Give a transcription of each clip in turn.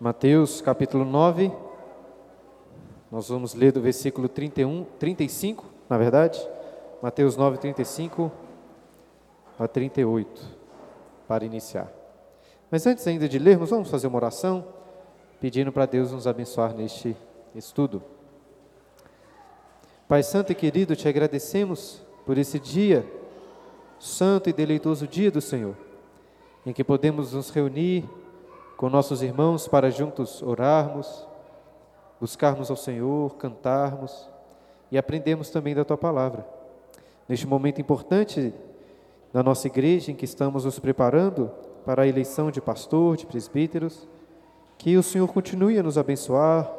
Mateus capítulo 9, nós vamos ler do versículo 31, 35, na verdade, Mateus 9, 35 a 38, para iniciar. Mas antes ainda de lermos, vamos fazer uma oração, pedindo para Deus nos abençoar neste estudo. Pai Santo e querido, te agradecemos por esse dia, santo e deleitoso dia do Senhor, em que podemos nos reunir com nossos irmãos para juntos orarmos, buscarmos ao Senhor, cantarmos e aprendermos também da tua palavra. Neste momento importante da nossa igreja, em que estamos nos preparando para a eleição de pastor, de presbíteros, que o Senhor continue a nos abençoar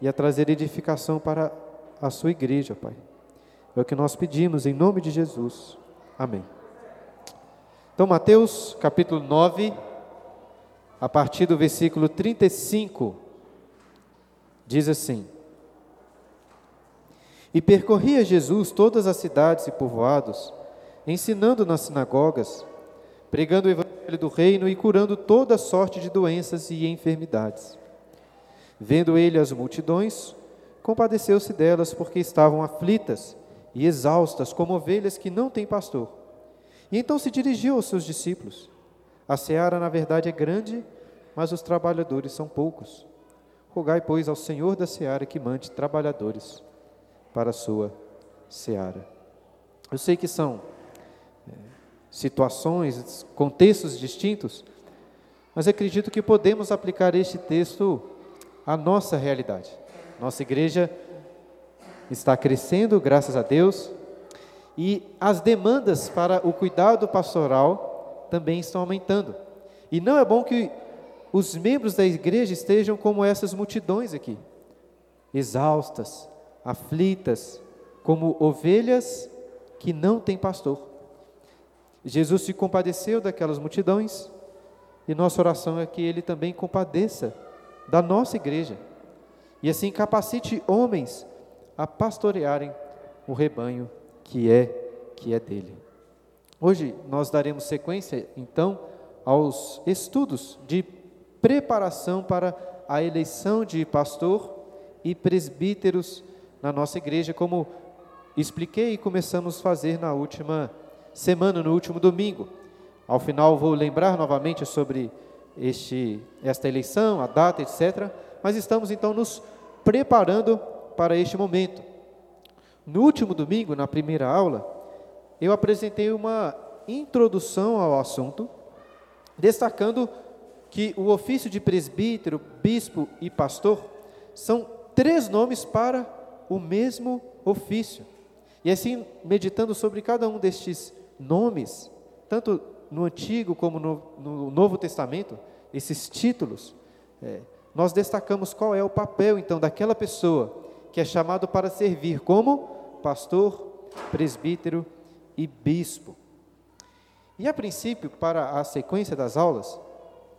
e a trazer edificação para a sua igreja, Pai. É o que nós pedimos em nome de Jesus. Amém. Então, Mateus capítulo 9 a partir do versículo 35, diz assim: E percorria Jesus todas as cidades e povoados, ensinando nas sinagogas, pregando o evangelho do reino e curando toda sorte de doenças e enfermidades. Vendo ele as multidões, compadeceu-se delas porque estavam aflitas e exaustas como ovelhas que não têm pastor. E então se dirigiu aos seus discípulos: A seara, na verdade, é grande, mas os trabalhadores são poucos. Rogai, pois, ao Senhor da seara que mande trabalhadores para a sua seara. Eu sei que são é, situações, contextos distintos, mas acredito que podemos aplicar este texto à nossa realidade. Nossa igreja está crescendo, graças a Deus, e as demandas para o cuidado pastoral também estão aumentando. E não é bom que os membros da igreja estejam como essas multidões aqui, exaustas, aflitas, como ovelhas que não têm pastor. Jesus se compadeceu daquelas multidões e nossa oração é que ele também compadeça da nossa igreja e assim capacite homens a pastorearem o rebanho que é que é dele. Hoje nós daremos sequência então aos estudos de preparação para a eleição de pastor e presbíteros na nossa igreja, como expliquei e começamos a fazer na última semana, no último domingo. Ao final vou lembrar novamente sobre este, esta eleição, a data, etc. Mas estamos então nos preparando para este momento. No último domingo, na primeira aula, eu apresentei uma introdução ao assunto, destacando que o ofício de presbítero, bispo e pastor são três nomes para o mesmo ofício. E assim, meditando sobre cada um destes nomes, tanto no Antigo como no, no Novo Testamento, esses títulos, é, nós destacamos qual é o papel então daquela pessoa que é chamado para servir como pastor, presbítero e bispo. E a princípio, para a sequência das aulas,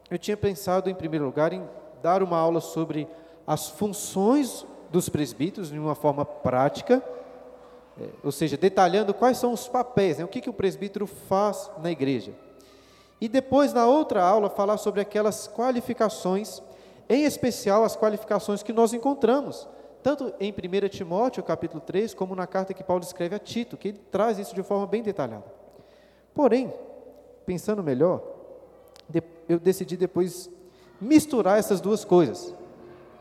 eu tinha pensado, em primeiro lugar, em dar uma aula sobre as funções dos presbíteros de uma forma prática, é, ou seja, detalhando quais são os papéis, né, o que, que o presbítero faz na igreja. E depois, na outra aula, falar sobre aquelas qualificações, em especial as qualificações que nós encontramos, tanto em 1 Timóteo, capítulo 3, como na carta que Paulo escreve a Tito, que ele traz isso de forma bem detalhada. Porém, pensando melhor, eu decidi depois misturar essas duas coisas,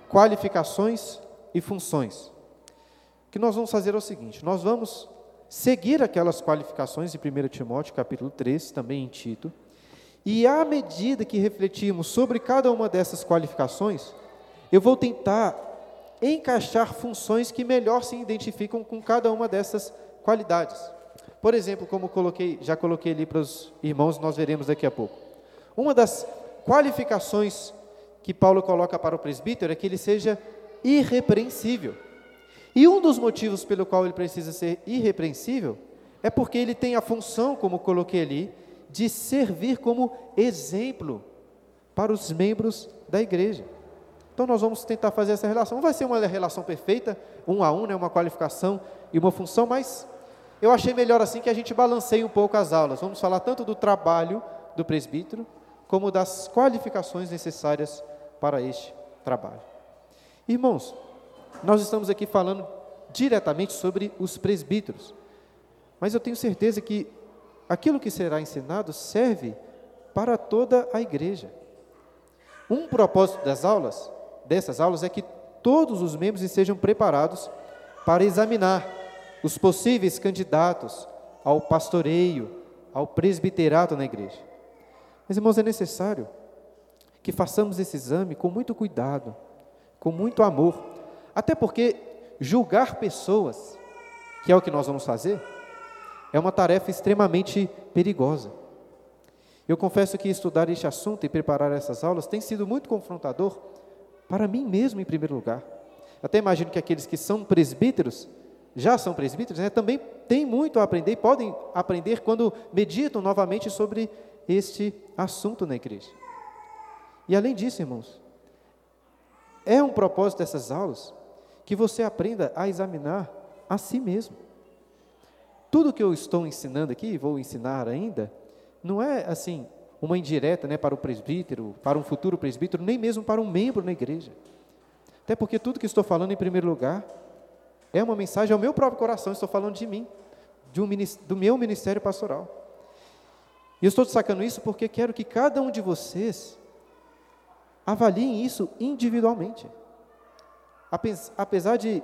qualificações e funções. O que nós vamos fazer é o seguinte: nós vamos seguir aquelas qualificações em 1 Timóteo, capítulo 3, também em Tito, e à medida que refletirmos sobre cada uma dessas qualificações, eu vou tentar encaixar funções que melhor se identificam com cada uma dessas qualidades. Por exemplo, como coloquei, já coloquei ali para os irmãos, nós veremos daqui a pouco. Uma das qualificações que Paulo coloca para o presbítero é que ele seja irrepreensível. E um dos motivos pelo qual ele precisa ser irrepreensível é porque ele tem a função, como coloquei ali, de servir como exemplo para os membros da igreja. Então nós vamos tentar fazer essa relação. Não vai ser uma relação perfeita, um a um, né, uma qualificação e uma função, mas eu achei melhor assim que a gente balanceie um pouco as aulas. Vamos falar tanto do trabalho do presbítero, como das qualificações necessárias para este trabalho. Irmãos, nós estamos aqui falando diretamente sobre os presbíteros, mas eu tenho certeza que aquilo que será ensinado serve para toda a igreja. Um propósito das aulas, dessas aulas, é que todos os membros estejam preparados para examinar os possíveis candidatos ao pastoreio, ao presbiterato na igreja. Mas, irmãos, é necessário que façamos esse exame com muito cuidado, com muito amor, até porque julgar pessoas, que é o que nós vamos fazer, é uma tarefa extremamente perigosa. Eu confesso que estudar este assunto e preparar essas aulas tem sido muito confrontador para mim mesmo, em primeiro lugar. Até imagino que aqueles que são presbíteros, já são presbíteros, né, também têm muito a aprender e podem aprender quando meditam novamente sobre este assunto na igreja. E além disso, irmãos, é um propósito dessas aulas que você aprenda a examinar a si mesmo. Tudo que eu estou ensinando aqui, vou ensinar ainda, não é assim uma indireta né, para o presbítero, para um futuro presbítero, nem mesmo para um membro na igreja. Até porque tudo que estou falando, em primeiro lugar, é uma mensagem ao meu próprio coração, estou falando de mim, um, do meu ministério pastoral. E eu estou destacando isso porque quero que cada um de vocês avaliem isso individualmente. Apesar de,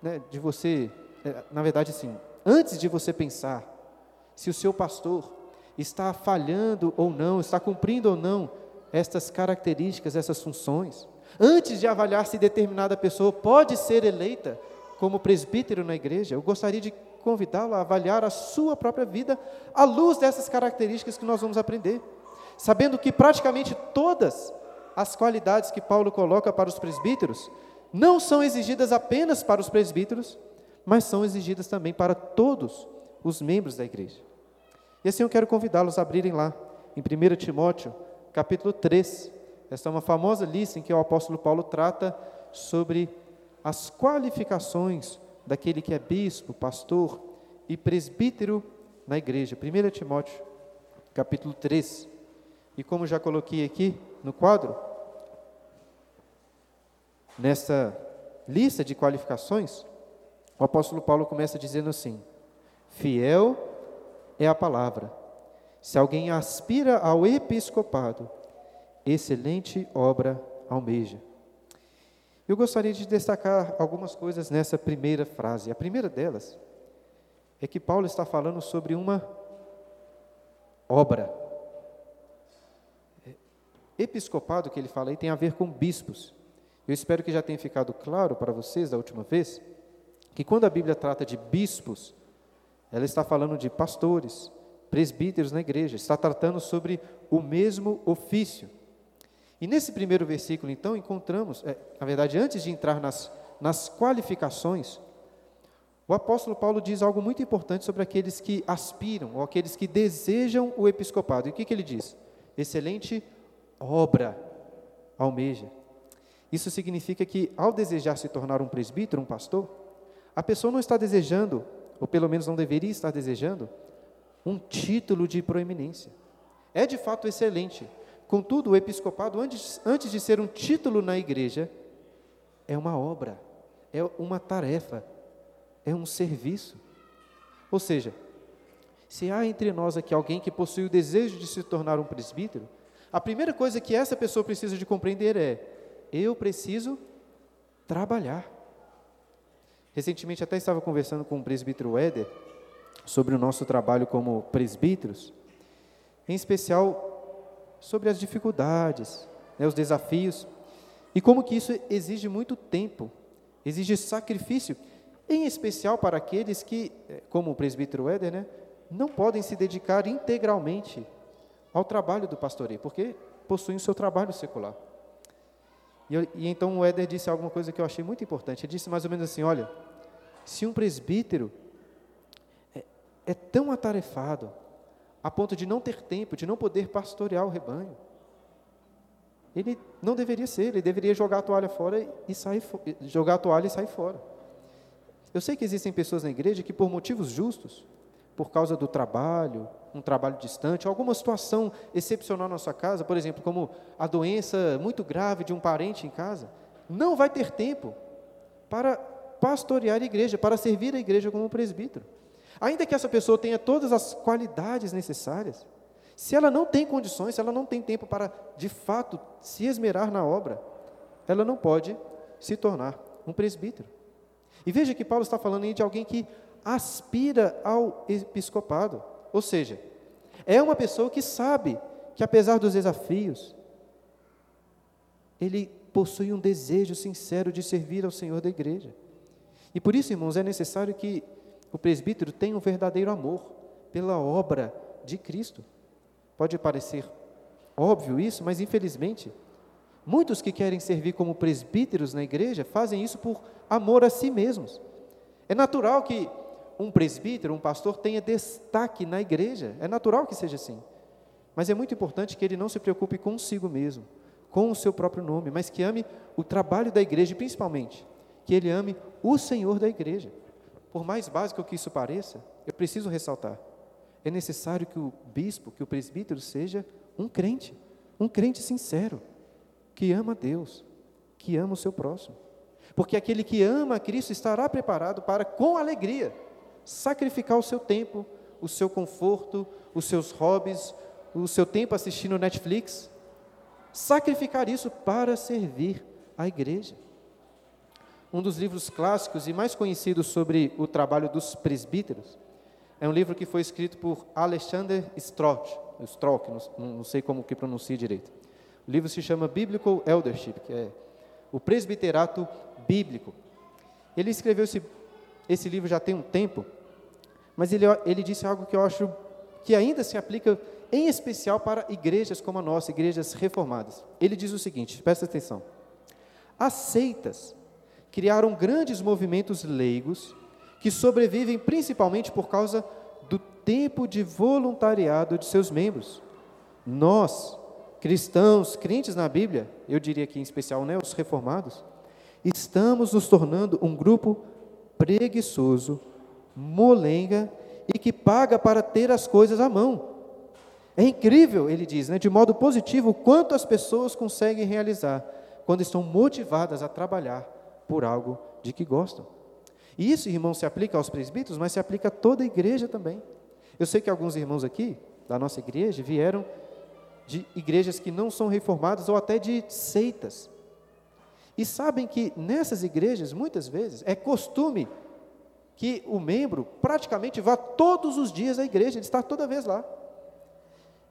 né, de você, é, na verdade, assim, antes de você pensar se o seu pastor está falhando ou não, está cumprindo ou não estas características, essas funções. Antes de avaliar se determinada pessoa pode ser eleita como presbítero na igreja, eu gostaria de convidá-lo a avaliar a sua própria vida à luz dessas características que nós vamos aprender, sabendo que praticamente todas as qualidades que Paulo coloca para os presbíteros não são exigidas apenas para os presbíteros, mas são exigidas também para todos os membros da igreja. E assim eu quero convidá-los a abrirem lá, em 1 Timóteo, capítulo 3. Esta é uma famosa lista em que o apóstolo Paulo trata sobre as qualificações daquele que é bispo, pastor e presbítero na igreja. 1 Timóteo, capítulo 3. E como já coloquei aqui no quadro, nessa lista de qualificações, o apóstolo Paulo começa dizendo assim: fiel é a palavra. Se alguém aspira ao episcopado, excelente obra almeja. Eu gostaria de destacar algumas coisas nessa primeira frase. A primeira delas é que Paulo está falando sobre uma obra. Episcopado que ele fala aí tem a ver com bispos. Eu espero que já tenha ficado claro para vocês da última vez que quando a Bíblia trata de bispos, ela está falando de pastores, presbíteros na igreja, está tratando sobre o mesmo ofício. E nesse primeiro versículo, então, encontramos, é, na verdade, antes de entrar nas, nas qualificações, o apóstolo Paulo diz algo muito importante sobre aqueles que aspiram, ou aqueles que desejam o episcopado. E o que, que ele diz? Excelente obra almeja. Isso significa que, ao desejar se tornar um presbítero, um pastor, a pessoa não está desejando ou pelo menos não deveria estar desejando, um título de proeminência. É de fato excelente. Contudo, o episcopado, antes, antes de ser um título na igreja, é uma obra, é uma tarefa, é um serviço. Ou seja, se há entre nós aqui alguém que possui o desejo de se tornar um presbítero, a primeira coisa que essa pessoa precisa de compreender é: eu preciso trabalhar. Recentemente até estava conversando com o presbítero Éder sobre o nosso trabalho como presbíteros, em especial sobre as dificuldades, né, os desafios, e como que isso exige muito tempo, exige sacrifício, em especial para aqueles que, eh, como o presbítero Éder, né, não podem se dedicar integralmente ao trabalho do pastoreio, porque possuem o seu trabalho secular. E, e, então o Éder disse alguma coisa que eu achei muito importante. Ele disse mais ou menos assim: olha, se um presbítero é, é tão atarefado a ponto de não ter tempo, de não poder pastorear o rebanho, ele não deveria ser, ele deveria jogar a toalha fora e sair jogar a toalha e sair fora. Eu sei que existem pessoas na igreja que por motivos justos por causa do trabalho, um trabalho distante, alguma situação excepcional na sua casa, por exemplo, como a doença muito grave de um parente em casa, não vai ter tempo para pastorear a igreja, para servir a igreja como presbítero. Ainda que essa pessoa tenha todas as qualidades necessárias, se ela não tem condições, se ela não tem tempo para, de fato, se esmerar na obra, ela não pode se tornar um presbítero. E veja que Paulo está falando aí de alguém que aspira ao episcopado, ou seja, é uma pessoa que sabe que apesar dos desafios, ele possui um desejo sincero de servir ao Senhor da igreja. E por isso, irmãos, é necessário que o presbítero tenha um verdadeiro amor pela obra de Cristo. Pode parecer óbvio isso, mas infelizmente, muitos que querem servir como presbíteros na igreja fazem isso por amor a si mesmos. É natural que um presbítero, um pastor, tenha destaque na igreja, é natural que seja assim. Mas é muito importante que ele não se preocupe consigo mesmo, com o seu próprio nome, mas que ame o trabalho da igreja, principalmente, que ele ame o Senhor da igreja. Por mais básico que isso pareça, eu preciso ressaltar: é necessário que o bispo, que o presbítero seja um crente, um crente sincero, que ama Deus, que ama o seu próximo. Porque aquele que ama Cristo estará preparado para, com alegria, sacrificar o seu tempo, o seu conforto, os seus hobbies, o seu tempo assistindo Netflix, sacrificar isso para servir a igreja. Um dos livros clássicos e mais conhecidos sobre o trabalho dos presbíteros é um livro que foi escrito por Alexander Strock, Strock não, não sei como que pronuncia direito. O livro se chama Biblical Eldership, que é o presbiterato bíblico. Ele escreveu esse, esse livro já tem um tempo, mas ele, ele disse algo que eu acho que ainda se aplica em especial para igrejas como a nossa, igrejas reformadas. Ele diz o seguinte: presta atenção. As seitas criaram grandes movimentos leigos que sobrevivem principalmente por causa do tempo de voluntariado de seus membros. Nós, cristãos, crentes na Bíblia, eu diria aqui em especial né, os reformados, estamos nos tornando um grupo preguiçoso, molenga e que paga para ter as coisas à mão. É incrível, ele diz, né, de modo positivo, quanto as pessoas conseguem realizar quando estão motivadas a trabalhar por algo de que gostam. E isso, irmão, se aplica aos presbíteros, mas se aplica a toda a igreja também. Eu sei que alguns irmãos aqui, da nossa igreja, vieram de igrejas que não são reformadas ou até de seitas. E sabem que nessas igrejas, muitas vezes, é costume que o membro praticamente vá todos os dias à igreja, ele está toda vez lá.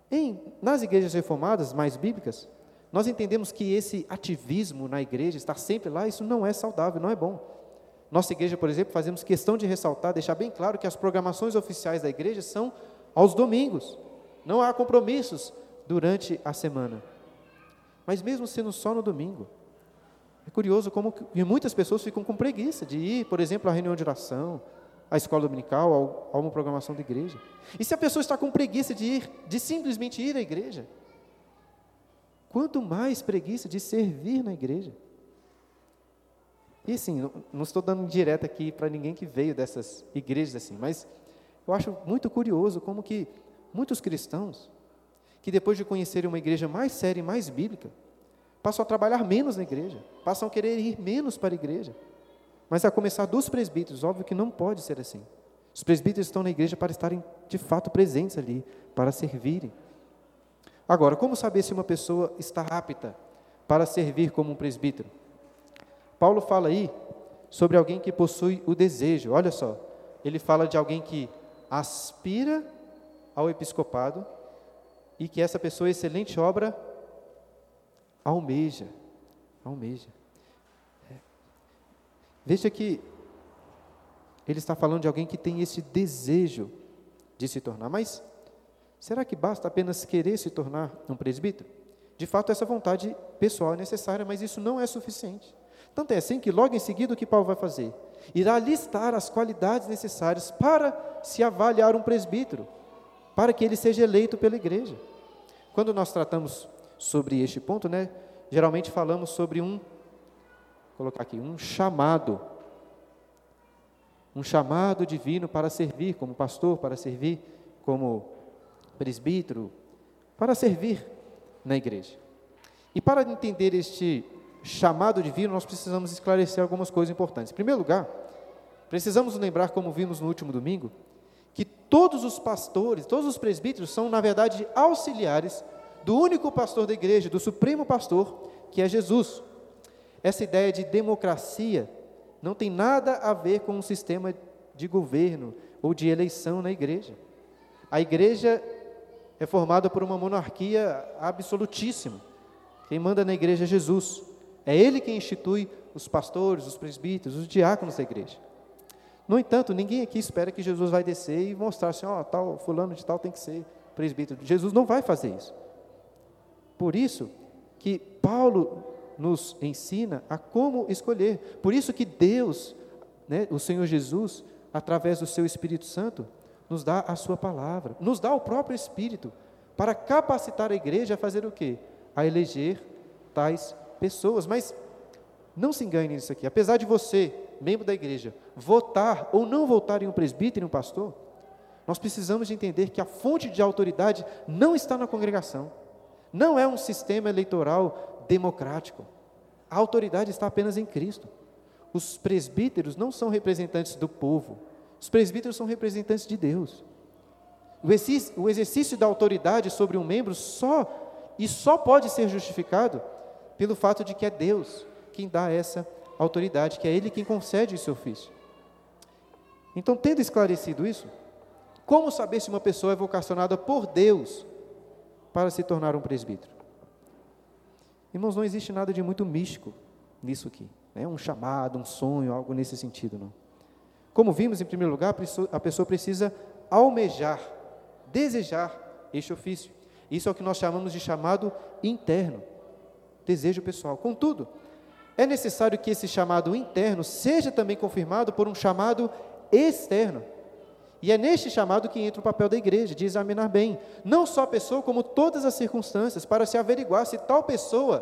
Em, nas igrejas reformadas, mais bíblicas, nós entendemos que esse ativismo na igreja, estar sempre lá, isso não é saudável, não é bom. Nossa igreja, por exemplo, fazemos questão de ressaltar, deixar bem claro que as programações oficiais da igreja são aos domingos. Não há compromissos durante a semana. Mas mesmo sendo só no domingo, é curioso como que muitas pessoas ficam com preguiça de ir, por exemplo, à reunião de oração, à escola dominical, a uma programação da igreja. E se a pessoa está com preguiça de ir, de simplesmente ir à igreja, quanto mais preguiça de servir na igreja. E assim, não, estou dando direto aqui para ninguém que veio dessas igrejas assim, mas eu acho muito curioso como que muitos cristãos que depois de conhecerem uma igreja mais séria e mais bíblica, passam a trabalhar menos na igreja, passam a querer ir menos para a igreja. Mas a começar dos presbíteros, óbvio que não pode ser assim. Os presbíteros estão na igreja para estarem de fato presentes ali, para servirem. Agora, como saber se uma pessoa está apta para servir como um presbítero? Paulo fala aí sobre alguém que possui o desejo. Olha só, ele fala de alguém que aspira ao episcopado e que essa pessoa, excelente obra, almeja. Almeja. É. Veja que ele está falando de alguém que tem esse desejo de se tornar. Mas será que basta apenas querer se tornar um presbítero? De fato, essa vontade pessoal é necessária, mas isso não é suficiente. Tanto é assim que logo em seguida o que Paulo vai fazer? Irá listar as qualidades necessárias para se avaliar um presbítero para que ele seja eleito pela igreja. Quando nós tratamos sobre este ponto, né, geralmente falamos sobre um, colocar aqui, um chamado. um chamado divino para servir como pastor, para servir como presbítero, para servir na igreja. E para entender este chamado divino, nós precisamos esclarecer algumas coisas importantes. Em primeiro lugar, precisamos lembrar, como vimos no último domingo, que todos os pastores, todos os presbíteros são, na verdade, auxiliares do único pastor da igreja, do supremo pastor, que é Jesus. Essa ideia de democracia não tem nada a ver com um sistema de governo ou de eleição na igreja. A igreja é formada por uma monarquia absolutíssima. Quem manda na igreja é Jesus. É Ele quem institui os pastores, os presbíteros, os diáconos da igreja. No entanto, ninguém aqui espera que Jesus vai descer e mostrar assim, ó, oh, tal, fulano de tal tem que ser presbítero. Jesus não vai fazer isso. Por isso que Paulo nos ensina a como escolher. Por isso que Deus, né, o Senhor Jesus, através do seu Espírito Santo, nos dá a sua palavra, nos dá o próprio Espírito para capacitar a igreja a fazer o quê? A eleger tais pessoas. Mas não se engane nisso aqui. Apesar de você, membro da igreja, votar ou não votar em um presbítero e um pastor, nós precisamos de entender que a fonte de autoridade não está na congregação. Não é um sistema eleitoral democrático. A autoridade está apenas em Cristo. Os presbíteros não são representantes do povo, os presbíteros são representantes de Deus. O exercício, da autoridade sobre um membro só e só pode ser justificado pelo fato de que é Deus quem dá essa autoridade, que é Ele quem concede esse ofício. Então, tendo esclarecido isso, como saber se uma pessoa é vocacionada por Deus para se tornar um presbítero? Irmãos, não existe nada de muito místico nisso aqui. Né? Um chamado, um sonho, algo nesse sentido, não. Como vimos, em primeiro lugar, a pessoa precisa almejar, desejar este ofício. Isso é o que nós chamamos de chamado interno, desejo pessoal. Contudo, é necessário que esse chamado interno seja também confirmado por um chamado externo. E é neste chamado que entra o papel da igreja, de examinar bem, não só a pessoa, como todas as circunstâncias, para se averiguar se tal pessoa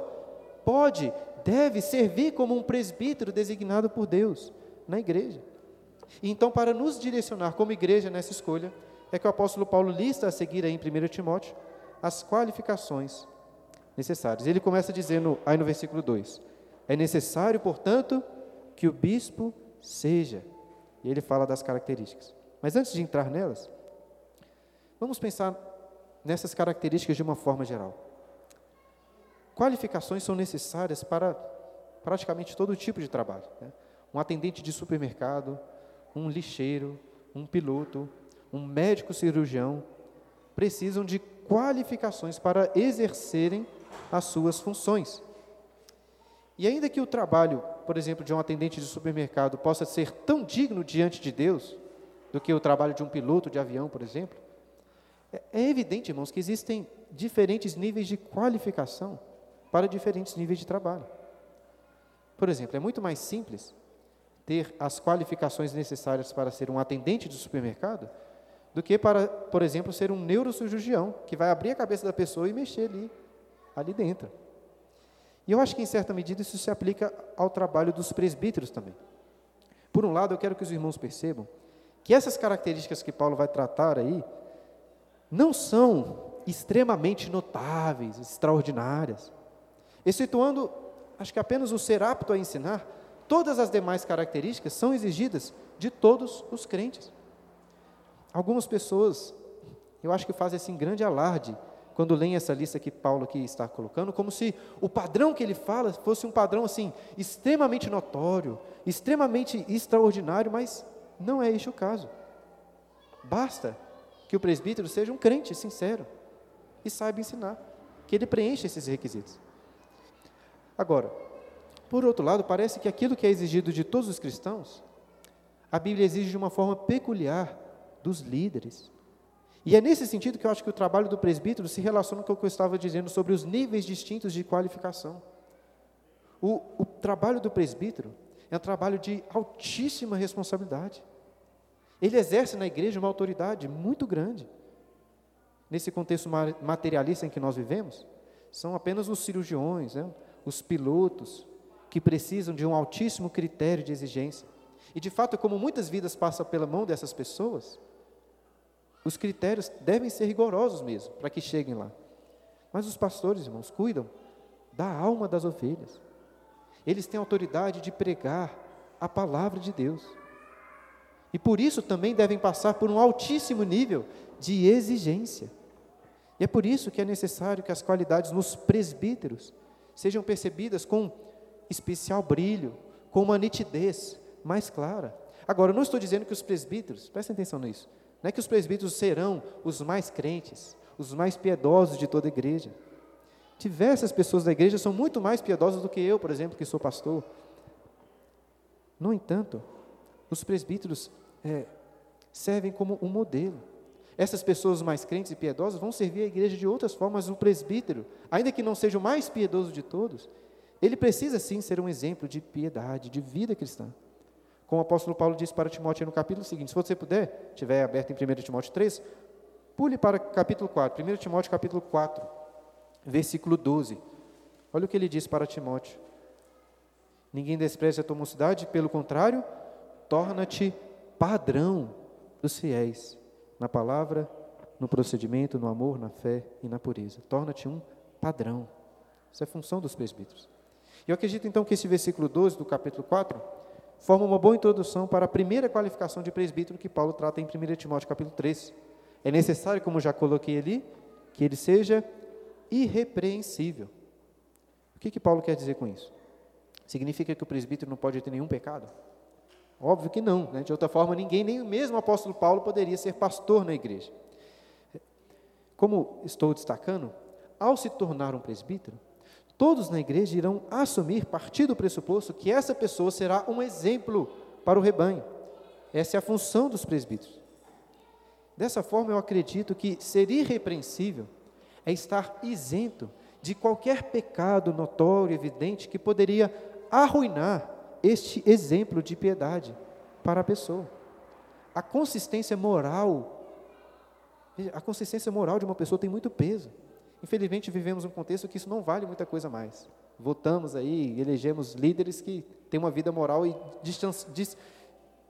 pode, deve servir como um presbítero designado por Deus na igreja. Então, para nos direcionar como igreja nessa escolha, é que o apóstolo Paulo lista a seguir aí em 1 Timóteo as qualificações necessárias. Ele começa dizendo aí no versículo 2: É necessário, portanto, que o bispo seja. E ele fala das características. Mas antes de entrar nelas, vamos pensar nessas características de uma forma geral. Qualificações são necessárias para praticamente todo tipo de trabalho. Né? Um atendente de supermercado, um lixeiro, um piloto, um médico cirurgião, precisam de qualificações para exercerem as suas funções. E ainda que o trabalho, por exemplo, de um atendente de supermercado possa ser tão digno diante de Deus do que o trabalho de um piloto de avião, por exemplo, é, é evidente, irmãos, que existem diferentes níveis de qualificação para diferentes níveis de trabalho. Por exemplo, é muito mais simples ter as qualificações necessárias para ser um atendente de supermercado do que para, por exemplo, ser um neurocirurgião, que vai abrir a cabeça da pessoa e mexer ali, ali dentro. E eu acho que, em certa medida, isso se aplica ao trabalho dos presbíteros também. Por um lado, eu quero que os irmãos percebam que essas características que Paulo vai tratar aí não são extremamente notáveis, extraordinárias, excetuando, acho que apenas o ser apto a ensinar, Todas as demais características são exigidas de todos os crentes. Algumas pessoas, eu acho que fazem assim grande alarde quando leem essa lista que Paulo aqui está colocando, como se o padrão que ele fala fosse um padrão assim extremamente notório, extremamente extraordinário, mas não é este o caso. Basta que o presbítero seja um crente sincero e saiba ensinar, que ele preencha esses requisitos. Agora, por outro lado, parece que aquilo que é exigido de todos os cristãos, a Bíblia exige de uma forma peculiar dos líderes. E é nesse sentido que eu acho que o trabalho do presbítero se relaciona com o que eu estava dizendo sobre os níveis distintos de qualificação. O, o trabalho do presbítero é um trabalho de altíssima responsabilidade. Ele exerce na igreja uma autoridade muito grande. Nesse contexto materialista em que nós vivemos, são apenas os cirurgiões, né? os pilotos, que precisam de um altíssimo critério de exigência. E de fato, como muitas vidas passam pela mão dessas pessoas, os critérios devem ser rigorosos mesmo, para que cheguem lá. Mas os pastores, irmãos, cuidam da alma das ovelhas. Eles têm autoridade de pregar a palavra de Deus. E por isso também devem passar por um altíssimo nível de exigência. E é por isso que é necessário que as qualidades nos presbíteros sejam percebidas com especial brilho, com uma nitidez mais clara. Agora, eu não estou dizendo que os presbíteros, prestem atenção nisso, não é que os presbíteros serão os mais crentes, os mais piedosos de toda a igreja. Diversas pessoas da igreja são muito mais piedosas do que eu, por exemplo, que sou pastor. No entanto, os presbíteros é, servem como um modelo. Essas pessoas mais crentes e piedosas vão servir a igreja de outras formas. O presbítero, ainda que não seja o mais piedoso de todos, ele precisa sim ser um exemplo de piedade, de vida cristã. Como o apóstolo Paulo disse para Timóteo no capítulo seguinte, se você puder, estiver aberto em 1 Timóteo 3, pule para capítulo 4, 1 Timóteo capítulo 4, versículo 12. Olha o que ele diz para Timóteo. Ninguém despreze a tua mocidade, pelo contrário, torna-te padrão dos fiéis, na palavra, no procedimento, no amor, na fé e na pureza. Torna-te um padrão. Isso é função dos presbíteros. Eu acredito então que esse versículo 12 do capítulo 4 forma uma boa introdução para a primeira qualificação de presbítero que Paulo trata em 1 Timóteo capítulo 3. É necessário, como já coloquei ali, que ele seja irrepreensível. O que, que Paulo quer dizer com isso? Significa que o presbítero não pode ter nenhum pecado? Óbvio que não, né? de outra forma, ninguém, nem mesmo o apóstolo Paulo, poderia ser pastor na igreja. Como estou destacando, ao se tornar um presbítero, Todos na igreja irão assumir, partir do pressuposto, que essa pessoa será um exemplo para o rebanho. Essa é a função dos presbíteros. Dessa forma, eu acredito que ser irrepreensível é estar isento de qualquer pecado notório, evidente, que poderia arruinar este exemplo de piedade para a pessoa. A consistência moral, a consistência moral de uma pessoa tem muito peso. Infelizmente, vivemos um contexto que isso não vale muita coisa mais. Votamos aí, elegemos líderes que têm uma vida moral e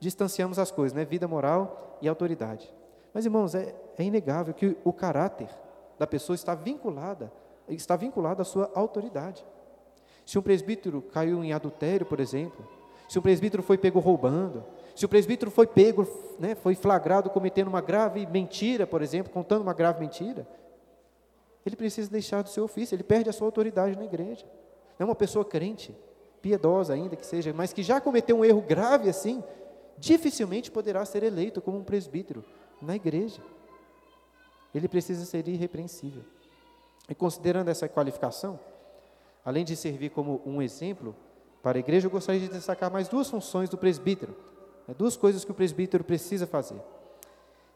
distanciamos as coisas, né? vida moral e autoridade. Mas, irmãos, é, é inegável que o caráter da pessoa está vinculada, está vinculado à sua autoridade. Se um presbítero caiu em adultério, por exemplo, se um presbítero foi pego roubando, se o presbítero foi pego, né, foi flagrado cometendo uma grave mentira, por exemplo, contando uma grave mentira, ele precisa deixar do seu ofício, ele perde a sua autoridade na igreja. Não é uma pessoa crente, piedosa ainda que seja, mas que já cometeu um erro grave assim, dificilmente poderá ser eleito como um presbítero na igreja. Ele precisa ser irrepreensível. E considerando essa qualificação, além de servir como um exemplo para a igreja, eu gostaria de destacar mais duas funções do presbítero, né, duas coisas que o presbítero precisa fazer.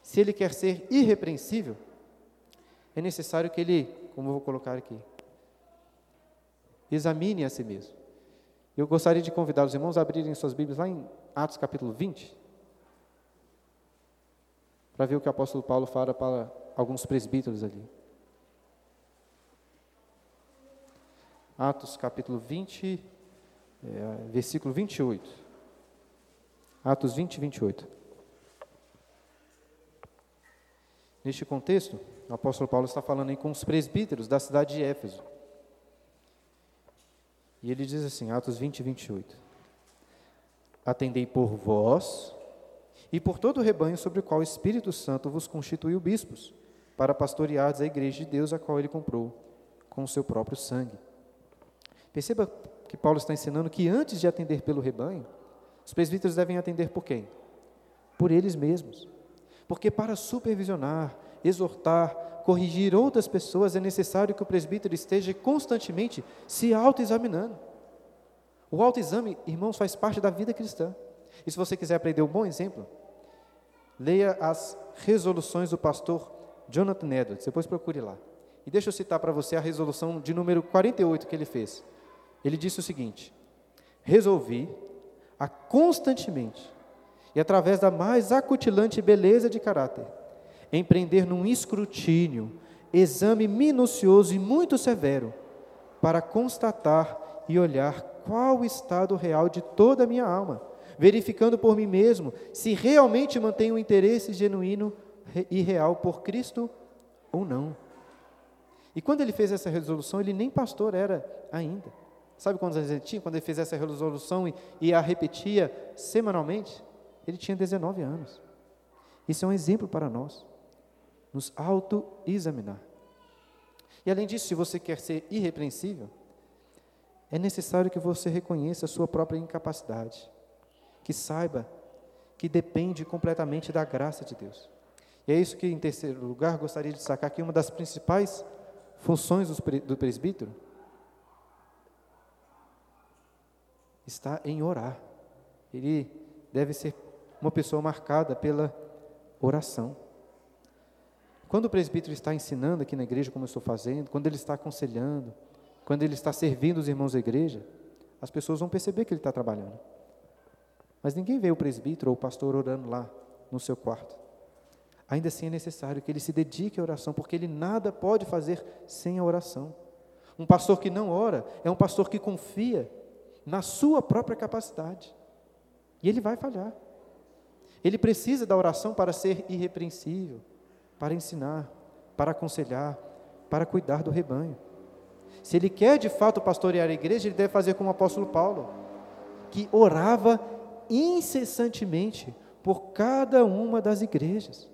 Se ele quer ser irrepreensível, é necessário que ele, como eu vou colocar aqui, examine a si mesmo. Eu gostaria de convidar os irmãos a abrirem suas Bíblias lá em Atos capítulo 20, para ver o que o apóstolo Paulo fala para alguns presbíteros ali. Atos capítulo 20, é, versículo 28. Atos 20, 28. Neste contexto, o apóstolo Paulo está falando aí com os presbíteros da cidade de Éfeso. E ele diz assim, Atos 20, 28. Atendei por vós e por todo o rebanho sobre o qual o Espírito Santo vos constituiu bispos, para pastoreares a igreja de Deus, a qual ele comprou com o seu próprio sangue. Perceba que Paulo está ensinando que antes de atender pelo rebanho, os presbíteros devem atender por quem? Por eles mesmos. Porque para supervisionar, exortar, corrigir outras pessoas, é necessário que o presbítero esteja constantemente se autoexaminando. O autoexame, irmãos, faz parte da vida cristã. E se você quiser aprender um bom exemplo, leia as resoluções do pastor Jonathan Edwards, depois procure lá. E deixa eu citar para você a resolução de número 48 que ele fez. Ele disse o seguinte: Resolvi a constantemente e através da mais acutilante beleza de caráter empreender num escrutínio, exame minucioso e muito severo, para constatar e olhar qual o estado real de toda a minha alma, verificando por mim mesmo se realmente mantenho um interesse genuíno e real por Cristo ou não. E quando ele fez essa resolução, ele nem pastor era ainda. Sabe quantos anos ele tinha? Quando ele fez essa resolução e, e a repetia semanalmente? Ele tinha 19 anos. Isso é um exemplo para nós. Nos auto-examinar. E além disso, se você quer ser irrepreensível, é necessário que você reconheça a sua própria incapacidade, que saiba que depende completamente da graça de Deus. E é isso que, em terceiro lugar, gostaria de destacar aqui uma das principais funções do presbítero está em orar. Ele deve ser uma pessoa marcada pela oração. Quando o presbítero está ensinando aqui na igreja, como eu estou fazendo, quando ele está aconselhando, quando ele está servindo os irmãos da igreja, as pessoas vão perceber que ele está trabalhando. Mas ninguém vê o presbítero ou o pastor orando lá no seu quarto. Ainda assim é necessário que ele se dedique à oração, porque ele nada pode fazer sem a oração. Um pastor que não ora é um pastor que confia na sua própria capacidade. E ele vai falhar. Ele precisa da oração para ser irrepreensível, para ensinar, para aconselhar, para cuidar do rebanho. Se ele quer de fato pastorear a igreja, ele deve fazer como o apóstolo Paulo, que orava incessantemente por cada uma das igrejas.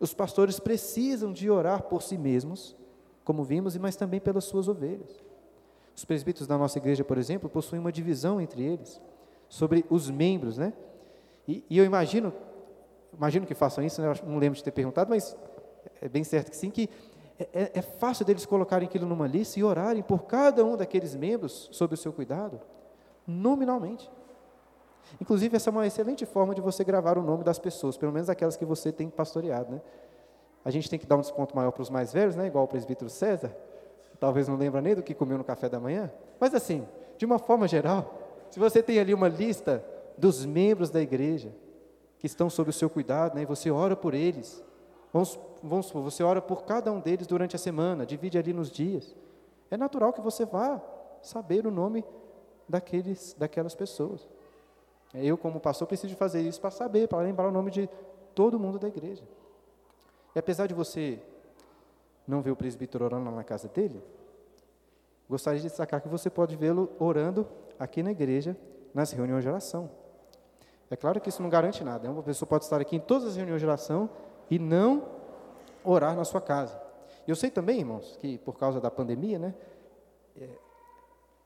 Os pastores precisam de orar por si mesmos, como vimos, mas também pelas suas ovelhas. Os presbíteros da nossa igreja, por exemplo, possuem uma divisão entre eles sobre os membros, né? E, e eu imagino, imagino que façam isso, né? não lembro de ter perguntado, mas é bem certo que sim, que é, é, é fácil deles colocarem aquilo numa lista e orarem por cada um daqueles membros sob o seu cuidado, nominalmente. Inclusive, essa é uma excelente forma de você gravar o nome das pessoas, pelo menos aquelas que você tem pastoreado, né? A gente tem que dar um desconto maior para os mais velhos, né? Igual o presbítero César, talvez não lembra nem do que comeu no café da manhã, mas assim, de uma forma geral, se você tem ali uma lista dos membros da igreja que estão sob o seu cuidado, né, e você ora por eles. Vamos, vamos supor, você ora por cada um deles durante a semana, divide ali nos dias. É natural que você vá saber o nome daqueles, daquelas pessoas. Eu, como pastor, preciso fazer isso para saber, para lembrar o nome de todo mundo da igreja. E apesar de você não ver o presbítero orando na casa dele, gostaria de destacar que você pode vê-lo orando aqui na igreja, nas reuniões de oração. É claro que isso não garante nada. Né? Uma pessoa pode estar aqui em todas as reuniões de oração e não orar na sua casa. Eu sei também, irmãos, que por causa da pandemia, né, é,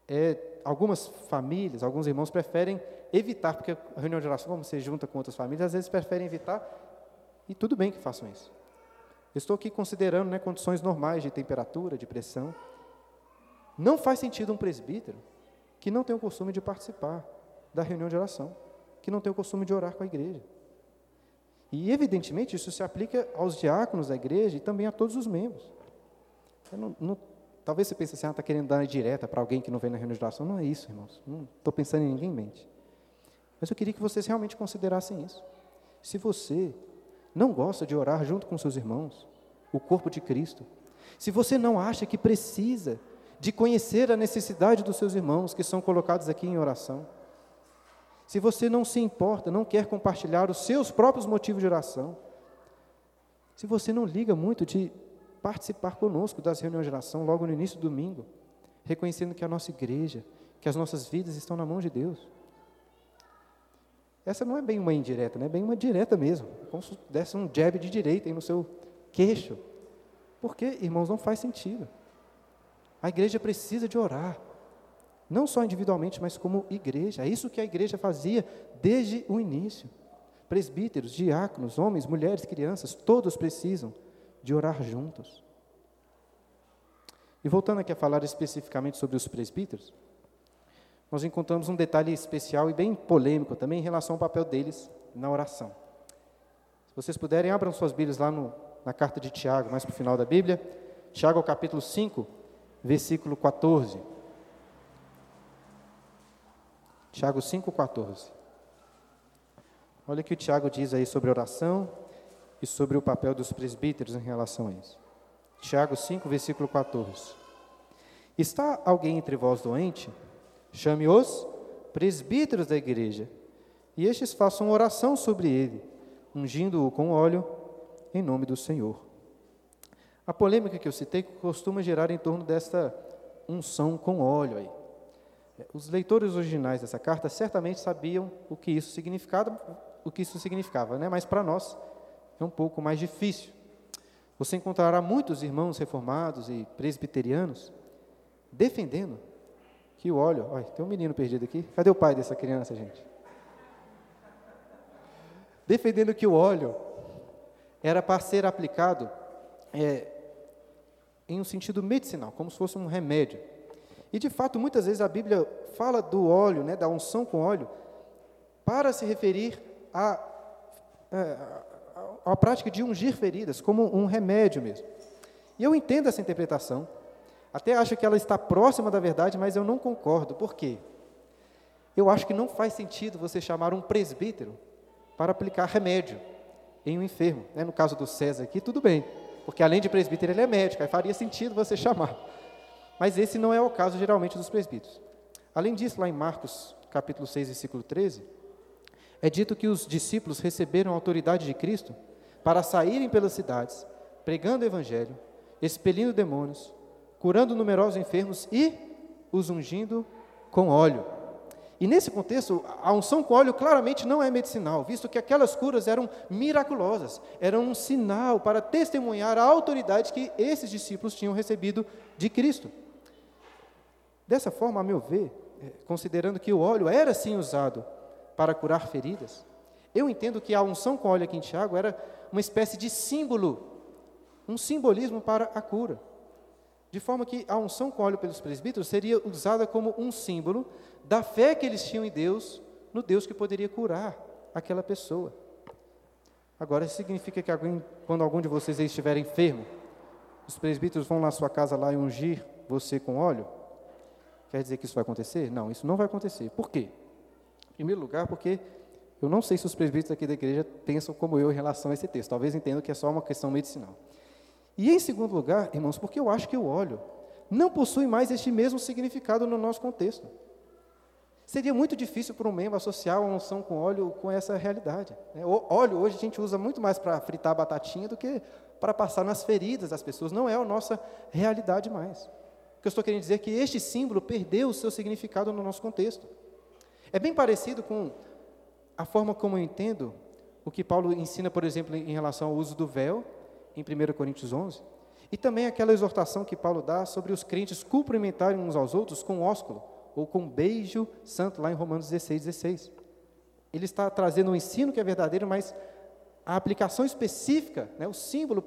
é, algumas famílias, alguns irmãos preferem evitar, porque a reunião de oração, como você junta com outras famílias, às vezes preferem evitar, e tudo bem que façam isso. Eu estou aqui considerando né, condições normais de temperatura, de pressão. Não faz sentido um presbítero que não tem o costume de participar da reunião de oração que não tem o costume de orar com a igreja. E, evidentemente, isso se aplica aos diáconos da igreja e também a todos os membros. Não, não, talvez você pense assim, ah, está querendo dar direta para alguém que não vem na reunião de oração. Não é isso, irmãos. Não estou pensando em ninguém em mente. Mas eu queria que vocês realmente considerassem isso. Se você não gosta de orar junto com seus irmãos, o corpo de Cristo, se você não acha que precisa de conhecer a necessidade dos seus irmãos que são colocados aqui em oração, se você não se importa, não quer compartilhar os seus próprios motivos de oração, se você não liga muito de participar conosco das reuniões de oração logo no início do domingo, reconhecendo que a nossa igreja, que as nossas vidas estão na mão de Deus. Essa não é bem uma indireta, né? é bem uma direta mesmo, como se desse um jab de direita aí no seu queixo. Porque, irmãos, não faz sentido. A igreja precisa de orar não só individualmente, mas como igreja. É isso que a igreja fazia desde o início. Presbíteros, diáconos, homens, mulheres, crianças, todos precisam de orar juntos. E voltando aqui a falar especificamente sobre os presbíteros, nós encontramos um detalhe especial e bem polêmico também em relação ao papel deles na oração. Se vocês puderem, abram suas Bíblias lá no, na carta de Tiago, mais para o final da Bíblia. Tiago, capítulo 5, versículo 14. Tiago 5,14. Olha o que o Tiago diz aí sobre oração e sobre o papel dos presbíteros em relação a isso. Tiago 5, versículo 14. Está alguém entre vós doente? Chame os presbíteros da igreja e estes façam oração sobre ele, ungindo-o com óleo em nome do Senhor. A polêmica que eu citei costuma gerar em torno desta unção com óleo aí. Os leitores originais dessa carta certamente sabiam o que isso significava, o que isso significava, né? mas para nós é um pouco mais difícil. Você encontrará muitos irmãos reformados e presbiterianos defendendo que o óleo. Olha, tem um menino perdido aqui. Cadê o pai dessa criança, gente? Defendendo que o óleo era para ser aplicado é, em um sentido medicinal, como se fosse um remédio. E de fato, muitas vezes a Bíblia fala do óleo, né, da unção com óleo, para se referir à, à, à prática de ungir feridas, como um remédio mesmo. E eu entendo essa interpretação, até acho que ela está próxima da verdade, mas eu não concordo. Por quê? Eu acho que não faz sentido você chamar um presbítero para aplicar remédio em um enfermo. Né? No caso do César aqui, tudo bem, porque além de presbítero, ele é médico, aí faria sentido você chamar. Mas esse não é o caso geralmente dos presbíteros. Além disso, lá em Marcos, capítulo 6, versículo 13, é dito que os discípulos receberam a autoridade de Cristo para saírem pelas cidades, pregando o evangelho, expelindo demônios, curando numerosos enfermos e os ungindo com óleo. E nesse contexto, a unção com óleo claramente não é medicinal, visto que aquelas curas eram miraculosas, eram um sinal para testemunhar a autoridade que esses discípulos tinham recebido de Cristo. Dessa forma, a meu ver, é, considerando que o óleo era sim usado para curar feridas, eu entendo que a unção com óleo aqui em Tiago era uma espécie de símbolo, um simbolismo para a cura. De forma que a unção com óleo pelos presbíteros seria usada como um símbolo da fé que eles tinham em Deus, no Deus que poderia curar aquela pessoa. Agora, isso significa que alguém, quando algum de vocês estiver enfermo, os presbíteros vão na sua casa lá e ungir você com óleo? Quer dizer que isso vai acontecer? Não, isso não vai acontecer. Por quê? Em primeiro lugar, porque eu não sei se os presbíteros aqui da igreja pensam como eu em relação a esse texto. Talvez entendam que é só uma questão medicinal. E em segundo lugar, irmãos, porque eu acho que o óleo não possui mais este mesmo significado no nosso contexto. Seria muito difícil para um membro associar a unção com óleo com essa realidade. Né? O óleo hoje a gente usa muito mais para fritar batatinha do que para passar nas feridas das pessoas. Não é a nossa realidade mais. Que eu estou querendo dizer é que este símbolo perdeu o seu significado no nosso contexto. É bem parecido com a forma como eu entendo o que Paulo ensina, por exemplo, em relação ao uso do véu em 1 Coríntios 11, e também aquela exortação que Paulo dá sobre os crentes cumprimentarem uns aos outros com ósculo, ou com beijo santo, lá em Romanos 16, 16. Ele está trazendo um ensino que é verdadeiro, mas a aplicação específica, né, o símbolo,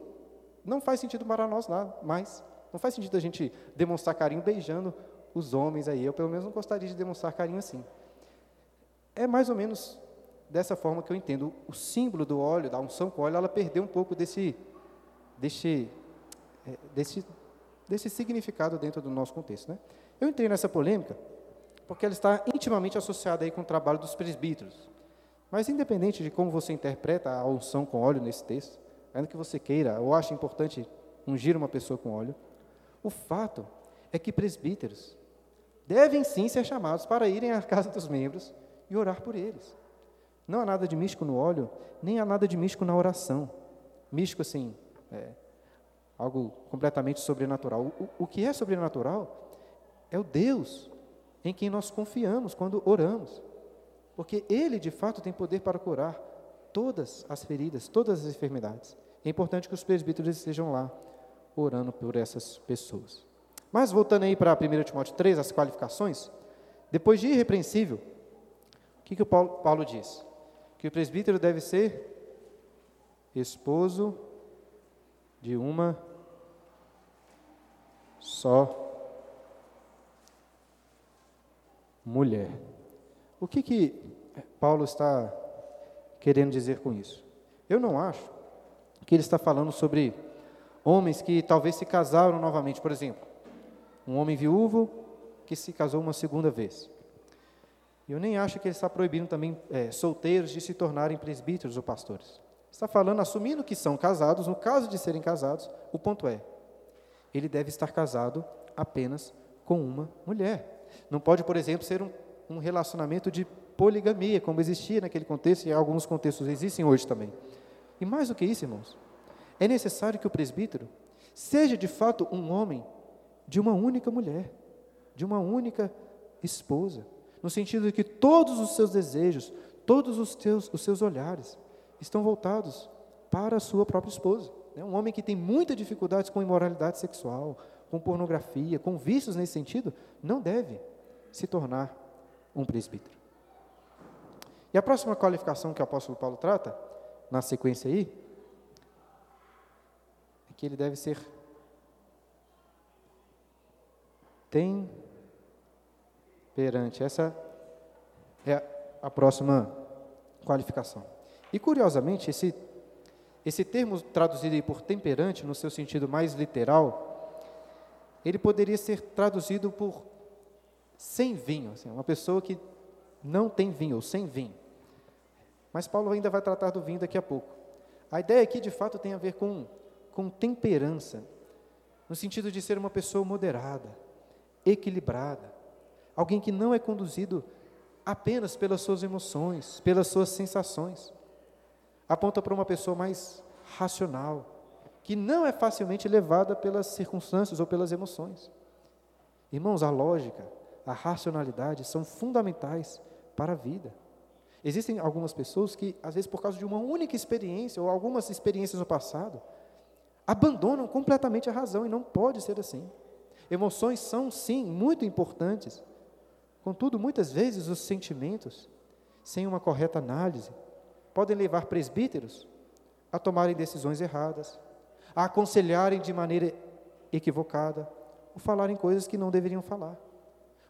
não faz sentido para nós lá mais. Não faz sentido a gente demonstrar carinho beijando os homens aí. Eu, pelo menos, não gostaria de demonstrar carinho assim. É mais ou menos dessa forma que eu entendo. O símbolo do óleo, da unção com óleo, ela perdeu um pouco desse desse, é, desse, desse significado dentro do nosso contexto. Né? Eu entrei nessa polêmica porque ela está intimamente associada aí com o trabalho dos presbíteros. Mas independente de como você interpreta a unção com óleo nesse texto, ainda que você queira ou ache importante ungir uma pessoa com óleo, o fato é que presbíteros devem sim ser chamados para irem à casa dos membros e orar por eles. Não há nada de místico no óleo, nem há nada de místico na oração. Místico assim, é, algo completamente sobrenatural. O, o que é sobrenatural é o Deus em quem nós confiamos quando oramos, porque Ele de fato tem poder para curar todas as feridas, todas as enfermidades. É importante que os presbíteros estejam lá orando por essas pessoas. Mas voltando aí para 1 Timóteo 3, as qualificações, depois de irrepreensível, o que, que o Paulo, Paulo diz? Que o presbítero deve ser esposo de uma só mulher. O que, que Paulo está querendo dizer com isso? Eu não acho que ele está falando sobre homens que talvez se casaram novamente, por exemplo, um homem viúvo que se casou uma segunda vez. Eu nem acho que ele está proibindo também é, solteiros de se tornarem presbíteros ou pastores. Está falando, assumindo que são casados, no caso de serem casados, o ponto é, ele deve estar casado apenas com uma mulher. Não pode, por exemplo, ser um, um relacionamento de poligamia, como existia naquele contexto e alguns contextos existem hoje também. E mais do que isso, irmãos, é necessário que o presbítero seja de fato um homem de uma única mulher, de uma única esposa, no sentido de que todos os seus desejos, todos os, teus, os seus olhares estão voltados para a sua própria esposa. Né? Um homem que tem muita dificuldade com imoralidade sexual, com pornografia, com vícios nesse sentido, não deve se tornar um presbítero. E a próxima qualificação que o apóstolo Paulo trata, na sequência aí, é que ele deve ser temperante. Essa é a próxima qualificação. E curiosamente, esse, esse termo traduzido por temperante, no seu sentido mais literal, ele poderia ser traduzido por sem vinho, assim, uma pessoa que não tem vinho, ou sem vinho. Mas Paulo ainda vai tratar do vinho daqui a pouco. A ideia aqui, de fato, tem a ver com, com temperança, no sentido de ser uma pessoa moderada, equilibrada, alguém que não é conduzido apenas pelas suas emoções, pelas suas sensações. Aponta para uma pessoa mais racional, que não é facilmente levada pelas circunstâncias ou pelas emoções. Irmãos, a lógica, a racionalidade são fundamentais para a vida. Existem algumas pessoas que, às vezes, por causa de uma única experiência ou algumas experiências no passado, abandonam completamente a razão e não pode ser assim. Emoções são, sim, muito importantes. Contudo, muitas vezes os sentimentos, sem uma correta análise, podem levar presbíteros a tomarem decisões erradas, a aconselharem de maneira equivocada, ou falarem coisas que não deveriam falar.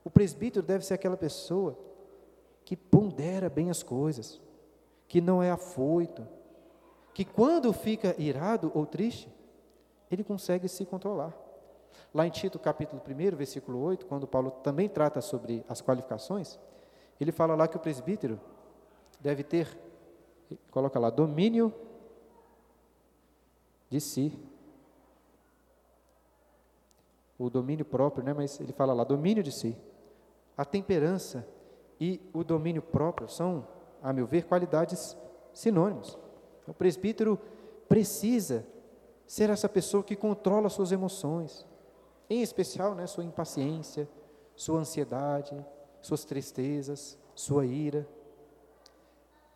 O presbítero deve ser aquela pessoa que pondera bem as coisas, que não é afoito, que quando fica irado ou triste, ele consegue se controlar. Lá em Tito, capítulo 1, versículo 8, quando Paulo também trata sobre as qualificações, ele fala lá que o presbítero deve ter, coloca lá, domínio de si. O domínio próprio, né? mas ele fala lá, domínio de si. A temperança e o domínio próprio são, a meu ver, qualidades sinônimos. O presbítero precisa ser essa pessoa que controla suas emoções, em especial né, sua impaciência, sua ansiedade, suas tristezas, sua ira.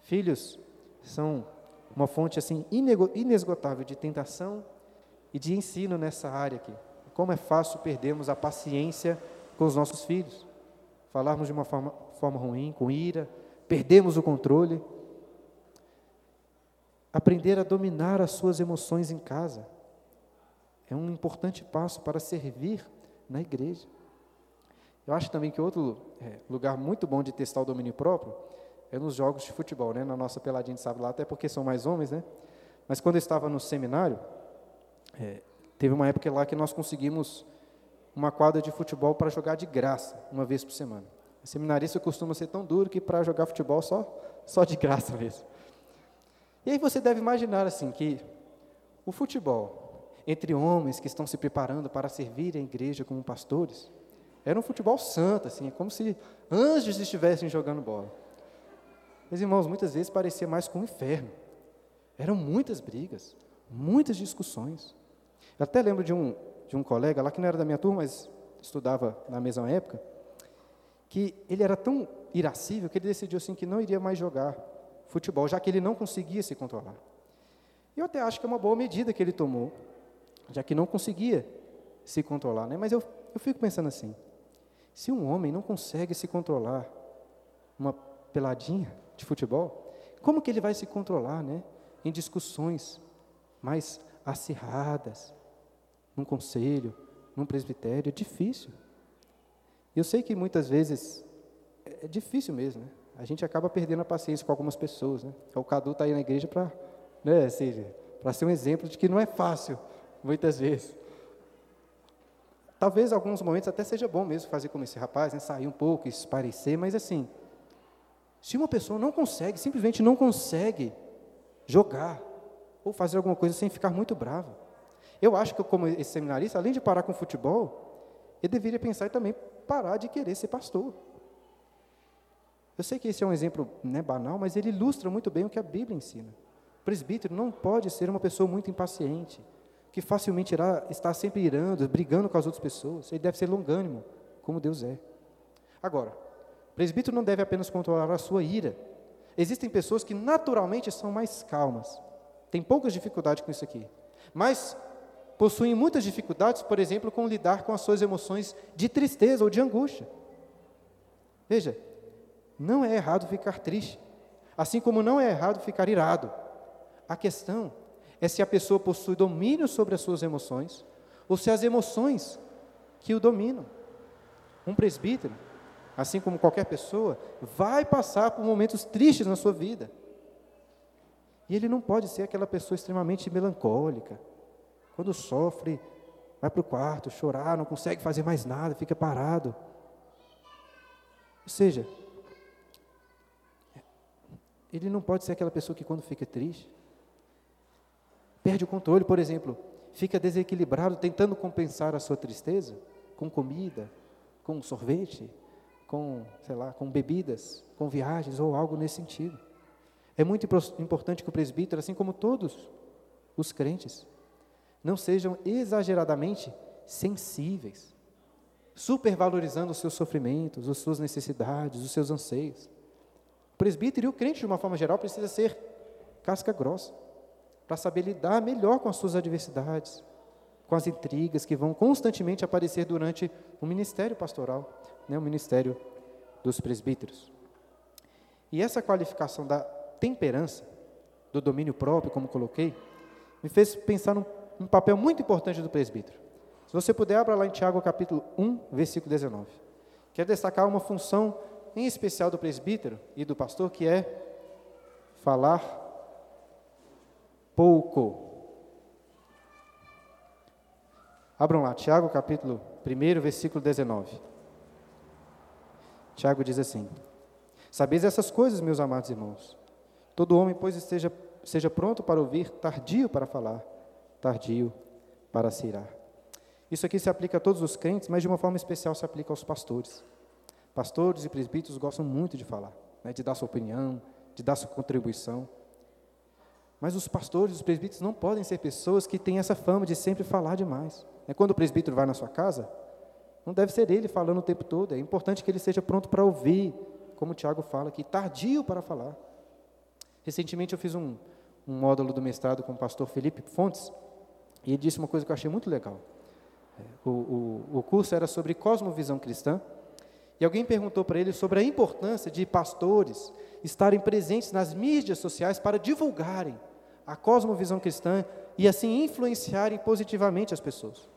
Filhos são uma fonte assim inesgotável de tentação e de ensino nessa área aqui. Como é fácil perdermos a paciência com os nossos filhos, falarmos de uma forma, forma ruim, com ira, perdemos o controle. Aprender a dominar as suas emoções em casa é um importante passo para servir na igreja. Eu acho também que outro é, lugar muito bom de testar o domínio próprio é nos jogos de futebol, né? Na nossa peladinha de sábado lá, até porque são mais homens, né? Mas quando eu estava no seminário, é, teve uma época lá que nós conseguimos uma quadra de futebol para jogar de graça, uma vez por semana. O seminarista costuma ser tão duro que para jogar futebol só, só de graça mesmo. E aí você deve imaginar assim que o futebol entre homens que estão se preparando para servir a igreja como pastores era um futebol santo, assim, é como se anjos estivessem jogando bola. Meus irmãos, muitas vezes parecia mais com o inferno. Eram muitas brigas, muitas discussões. Eu até lembro de um, de um colega lá que não era da minha turma, mas estudava na mesma época, que ele era tão irascível que ele decidiu assim que não iria mais jogar futebol, já que ele não conseguia se controlar. Eu até acho que é uma boa medida que ele tomou, já que não conseguia se controlar, né? Mas eu, eu fico pensando assim: se um homem não consegue se controlar uma peladinha de futebol, como que ele vai se controlar, né? Em discussões mais acirradas, num conselho, num presbitério, é difícil. Eu sei que muitas vezes é, é difícil mesmo, né? A gente acaba perdendo a paciência com algumas pessoas. Né? O Cadu está aí na igreja para né, assim, ser um exemplo de que não é fácil, muitas vezes. Talvez em alguns momentos até seja bom mesmo fazer como esse rapaz, né, sair um pouco, esparecer, mas assim, se uma pessoa não consegue, simplesmente não consegue jogar ou fazer alguma coisa sem ficar muito bravo, eu acho que como esse seminarista, além de parar com o futebol, ele deveria pensar também parar de querer ser pastor. Eu sei que esse é um exemplo né, banal, mas ele ilustra muito bem o que a Bíblia ensina. O presbítero não pode ser uma pessoa muito impaciente, que facilmente irá estar sempre irando, brigando com as outras pessoas. Ele deve ser longânimo, como Deus é. Agora, o presbítero não deve apenas controlar a sua ira. Existem pessoas que naturalmente são mais calmas. Tem poucas dificuldades com isso aqui. Mas possuem muitas dificuldades, por exemplo, com lidar com as suas emoções de tristeza ou de angústia. Veja, não é errado ficar triste, assim como não é errado ficar irado. A questão é se a pessoa possui domínio sobre as suas emoções ou se as emoções que o dominam. Um presbítero, assim como qualquer pessoa, vai passar por momentos tristes na sua vida. E ele não pode ser aquela pessoa extremamente melancólica, quando sofre, vai para o quarto chorar, não consegue fazer mais nada, fica parado. Ou seja, ele não pode ser aquela pessoa que quando fica triste, perde o controle, por exemplo, fica desequilibrado tentando compensar a sua tristeza com comida, com sorvete, com, sei lá, com bebidas, com viagens ou algo nesse sentido. É muito importante que o presbítero, assim como todos os crentes, não sejam exageradamente sensíveis, supervalorizando os seus sofrimentos, as suas necessidades, os seus anseios. O presbítero e o crente, de uma forma geral, precisa ser casca grossa, para saber lidar melhor com as suas adversidades, com as intrigas que vão constantemente aparecer durante o ministério pastoral, né, o ministério dos presbíteros. E essa qualificação da temperança, do domínio próprio, como coloquei, me fez pensar num um papel muito importante do presbítero. Se você puder, abra lá em Tiago capítulo 1, versículo 19. Quero destacar uma função em especial do presbítero e do pastor, que é falar pouco. Abram lá, Tiago capítulo 1, versículo 19. Tiago diz assim: Sabeis essas coisas, meus amados irmãos. Todo homem, pois, esteja, seja pronto para ouvir, tardio para falar tardio para se irar. Isso aqui se aplica a todos os crentes, mas de uma forma especial se aplica aos pastores. Pastores e presbíteros gostam muito de falar, né, de dar sua opinião, de dar sua contribuição. Mas os pastores, os presbíteros não podem ser pessoas que têm essa fama de sempre falar demais. Né, quando o presbítero vai na sua casa, não deve ser ele falando o tempo todo. É importante que ele seja pronto para ouvir, como o Tiago fala aqui, tardio para falar. Recentemente eu fiz um, um módulo do mestrado com o pastor Felipe Fontes, e ele disse uma coisa que eu achei muito legal. O, o, o curso era sobre cosmovisão cristã, e alguém perguntou para ele sobre a importância de pastores estarem presentes nas mídias sociais para divulgarem a cosmovisão cristã e assim influenciarem positivamente as pessoas.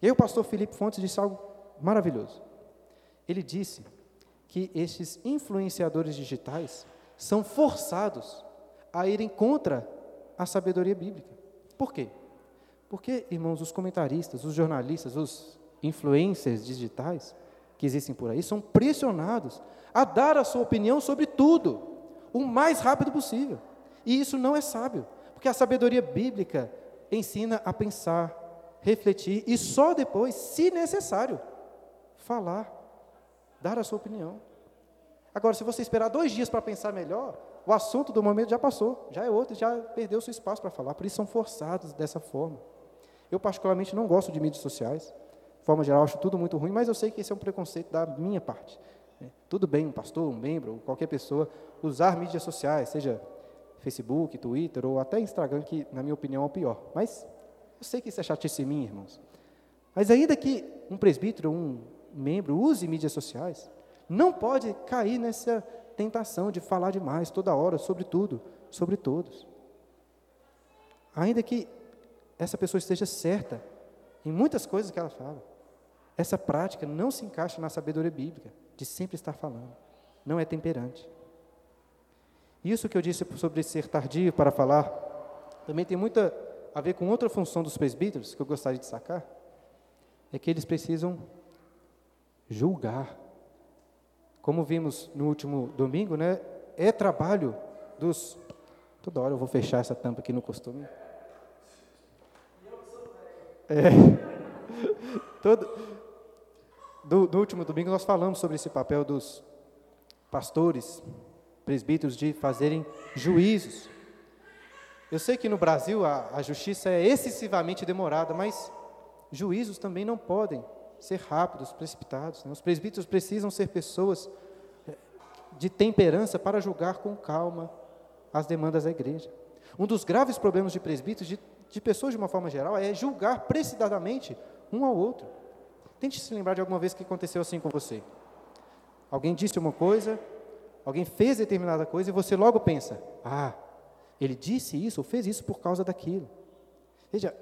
E aí o pastor Felipe Fontes disse algo maravilhoso. Ele disse que esses influenciadores digitais são forçados a irem contra a sabedoria bíblica. Por quê? Porque, irmãos, os comentaristas, os jornalistas, os influencers digitais que existem por aí são pressionados a dar a sua opinião sobre tudo, o mais rápido possível. E isso não é sábio, porque a sabedoria bíblica ensina a pensar, refletir e só depois, se necessário, falar, dar a sua opinião. Agora, se você esperar dois dias para pensar melhor, o assunto do momento já passou, já é outro, já perdeu seu espaço para falar, por isso são forçados dessa forma. Eu, particularmente, não gosto de mídias sociais, forma geral, acho tudo muito ruim, mas eu sei que esse é um preconceito da minha parte. Né? Tudo bem, um pastor, um membro, qualquer pessoa, usar mídias sociais, seja Facebook, Twitter ou até Instagram, que, na minha opinião, é o pior. Mas eu sei que isso é chatice irmãos. Mas ainda que um presbítero, um membro, use mídias sociais, não pode cair nessa tentação de falar demais toda hora sobre tudo, sobre todos. Ainda que essa pessoa esteja certa em muitas coisas que ela fala, essa prática não se encaixa na sabedoria bíblica de sempre estar falando. Não é temperante. Isso que eu disse sobre ser tardio para falar também tem muita a ver com outra função dos presbíteros que eu gostaria de sacar, é que eles precisam julgar como vimos no último domingo, né, é trabalho dos. Toda hora eu vou fechar essa tampa aqui no costume. É. Todo, do, do último domingo nós falamos sobre esse papel dos pastores, presbíteros de fazerem juízos. Eu sei que no Brasil a, a justiça é excessivamente demorada, mas juízos também não podem ser rápidos, precipitados. Né? Os presbíteros precisam ser pessoas eh, de temperança para julgar com calma as demandas da igreja. Um dos graves problemas de presbíteros, de, de pessoas de uma forma geral, é julgar precisamente um ao outro. Tente se lembrar de alguma vez que aconteceu assim com você. Alguém disse uma coisa, alguém fez determinada coisa e você logo pensa: ah, ele disse isso ou fez isso por causa daquilo. Veja,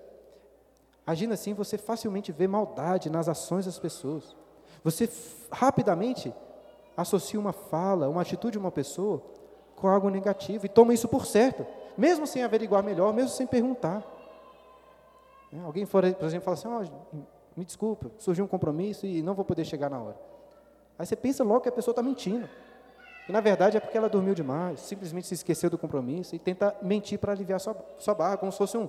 agindo assim, você facilmente vê maldade nas ações das pessoas. Você rapidamente associa uma fala, uma atitude de uma pessoa com algo negativo e toma isso por certo, mesmo sem averiguar melhor, mesmo sem perguntar. Né, alguém, for, por exemplo, fala assim: oh, me desculpa, surgiu um compromisso e não vou poder chegar na hora. Aí você pensa logo que a pessoa está mentindo. E na verdade é porque ela dormiu demais, simplesmente se esqueceu do compromisso e tenta mentir para aliviar sua, sua barra, como se fosse um,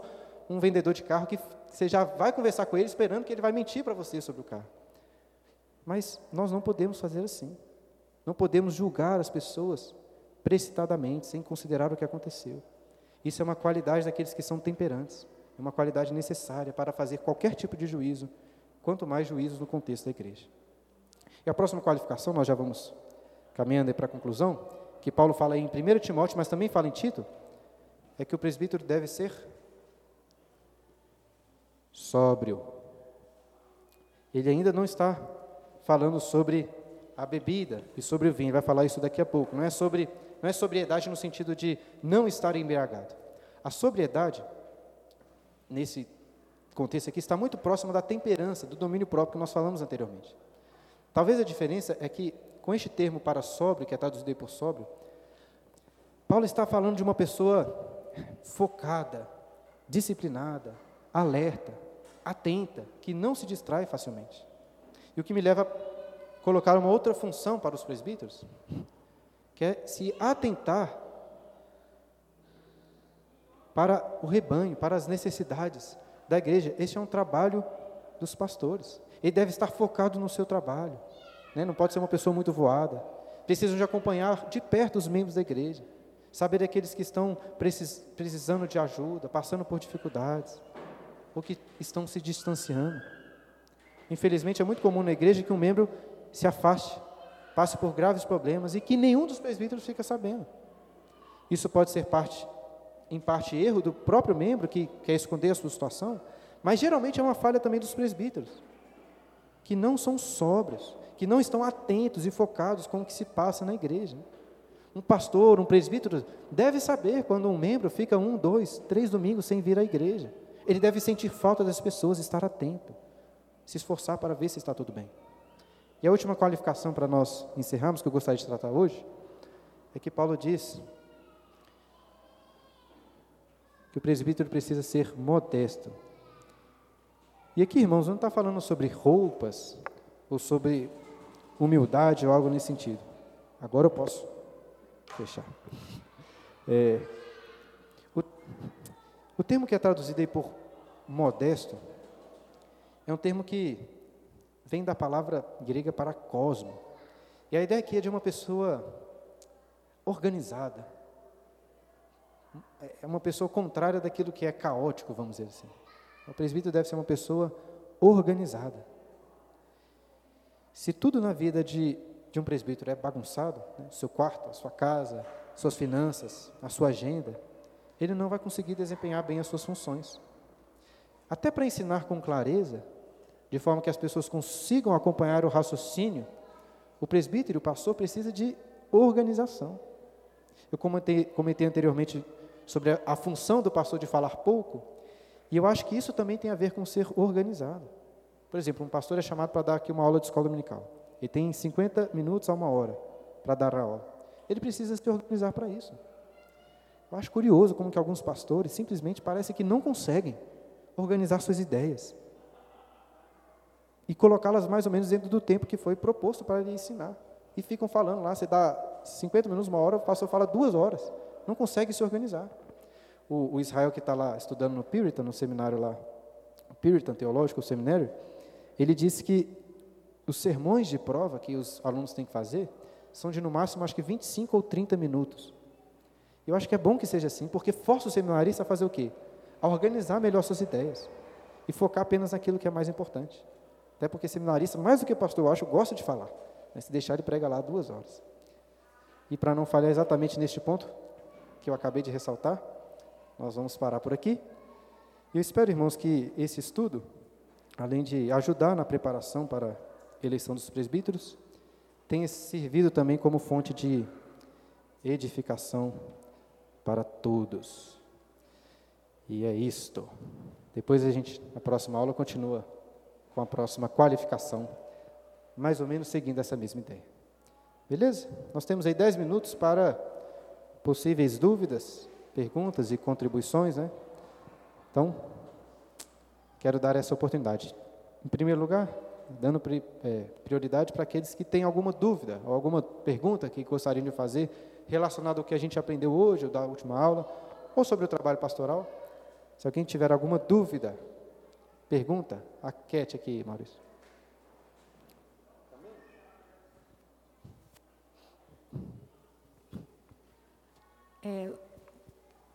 um vendedor de carro que você já vai conversar com ele esperando que ele vai mentir para você sobre o carro. Mas nós não podemos fazer assim. Não podemos julgar as pessoas precipitadamente, sem considerar o que aconteceu. Isso é uma qualidade daqueles que são temperantes, é uma qualidade necessária para fazer qualquer tipo de juízo, quanto mais juízos no contexto da igreja. E a próxima qualificação, nós já vamos caminhando para a conclusão, que Paulo fala em 1 Timóteo, mas também fala em Tito, é que o presbítero deve ser sóbrio. Ele ainda não está falando sobre a bebida e sobre o vinho, ele vai falar isso daqui a pouco. Não é sobre não é sobriedade no sentido de não estar embriagado. A sobriedade nesse contexto aqui está muito próxima da temperança, do domínio próprio que nós falamos anteriormente. Talvez a diferença é que com este termo para sóbrio, que é traduzido por sóbrio, Paulo está falando de uma pessoa focada, disciplinada, alerta, atenta, que não se distrai facilmente. E o que me leva a colocar uma outra função para os presbíteros, que é se atentar para o rebanho, para as necessidades da igreja. Este é um trabalho dos pastores. Ele deve estar focado no seu trabalho né? não pode ser uma pessoa muito voada. Precisam de acompanhar de perto os membros da igreja, saber aqueles que estão precis, precisando de ajuda, passando por dificuldades, ou que estão se distanciando. Infelizmente, é muito comum na igreja que um membro se afaste, passe por graves problemas e que nenhum dos presbíteros fica sabendo. Isso pode ser parte, em parte erro do próprio membro que quer esconder a sua situação, mas geralmente é uma falha também dos presbíteros, que não são sóbrios, que não estão atentos e focados com o que se passa na igreja. Um pastor, um presbítero, deve saber quando um membro fica um, dois, três domingos sem vir à igreja. Ele deve sentir falta das pessoas, estar atento, se esforçar para ver se está tudo bem. E a última qualificação para nós encerrarmos, que eu gostaria de tratar hoje, é que Paulo diz que o presbítero precisa ser modesto. E aqui, irmãos, não está falando sobre roupas ou sobre humildade ou algo nesse sentido. Agora eu posso fechar. É, o, o termo que é traduzido aí por modesto é um termo que vem da palavra grega para cosmo. E a ideia aqui é de uma pessoa organizada. É uma pessoa contrária daquilo que é caótico, vamos dizer assim. O presbítero deve ser uma pessoa organizada. Se tudo na vida de, de um presbítero é bagunçado, né, seu quarto, a sua casa, suas finanças, a sua agenda, ele não vai conseguir desempenhar bem as suas funções. Até para ensinar com clareza, de forma que as pessoas consigam acompanhar o raciocínio, o presbítero, o pastor, precisa de organização. Eu comentei, comentei anteriormente sobre a, função do pastor de falar pouco, e eu acho que isso também tem a ver com ser organizado. Por exemplo, um pastor é chamado para dar aqui uma aula de escola dominical. Ele tem 50 minutos a uma hora para dar a aula. Ele precisa se organizar para isso. Eu acho curioso como que alguns pastores simplesmente parece que não conseguem organizar suas ideias e colocá-las mais ou menos dentro do tempo que foi proposto para lhe ensinar. E ficam falando lá, você dá 50 minutos, uma hora, o pastor fala duas horas. Não consegue se organizar. O, o Israel que está lá estudando no Puritan, no seminário lá, Puritan Teológico, o seminário, ele disse que os sermões de prova que os alunos têm que fazer são de no máximo, acho que 25 ou 30 minutos. Eu acho que é bom que seja assim, porque força o seminarista a fazer o quê? A organizar melhor suas ideias e focar apenas naquilo que é mais importante. Até porque seminarista, mais do que pastor, eu acho, gosta de falar. Né? Se deixar, ele prega lá duas horas. E para não falhar exatamente neste ponto que eu acabei de ressaltar, nós vamos parar por aqui. Eu espero, irmãos, que esse estudo, além de ajudar na preparação para a eleição dos presbíteros, tenha servido também como fonte de edificação para todos. E é isto. Depois a gente, na próxima aula, continua com a próxima qualificação, mais ou menos seguindo essa mesma ideia. Beleza? Nós temos aí 10 minutos para possíveis dúvidas, perguntas e contribuições, né? Então, quero dar essa oportunidade. Em primeiro lugar, dando é, prioridade para aqueles que têm alguma dúvida ou alguma pergunta que gostariam de fazer relacionado ao que a gente aprendeu hoje, ou da última aula, ou sobre o trabalho pastoral. Se alguém tiver alguma dúvida, pergunta, a Cat aqui, Maurício. É,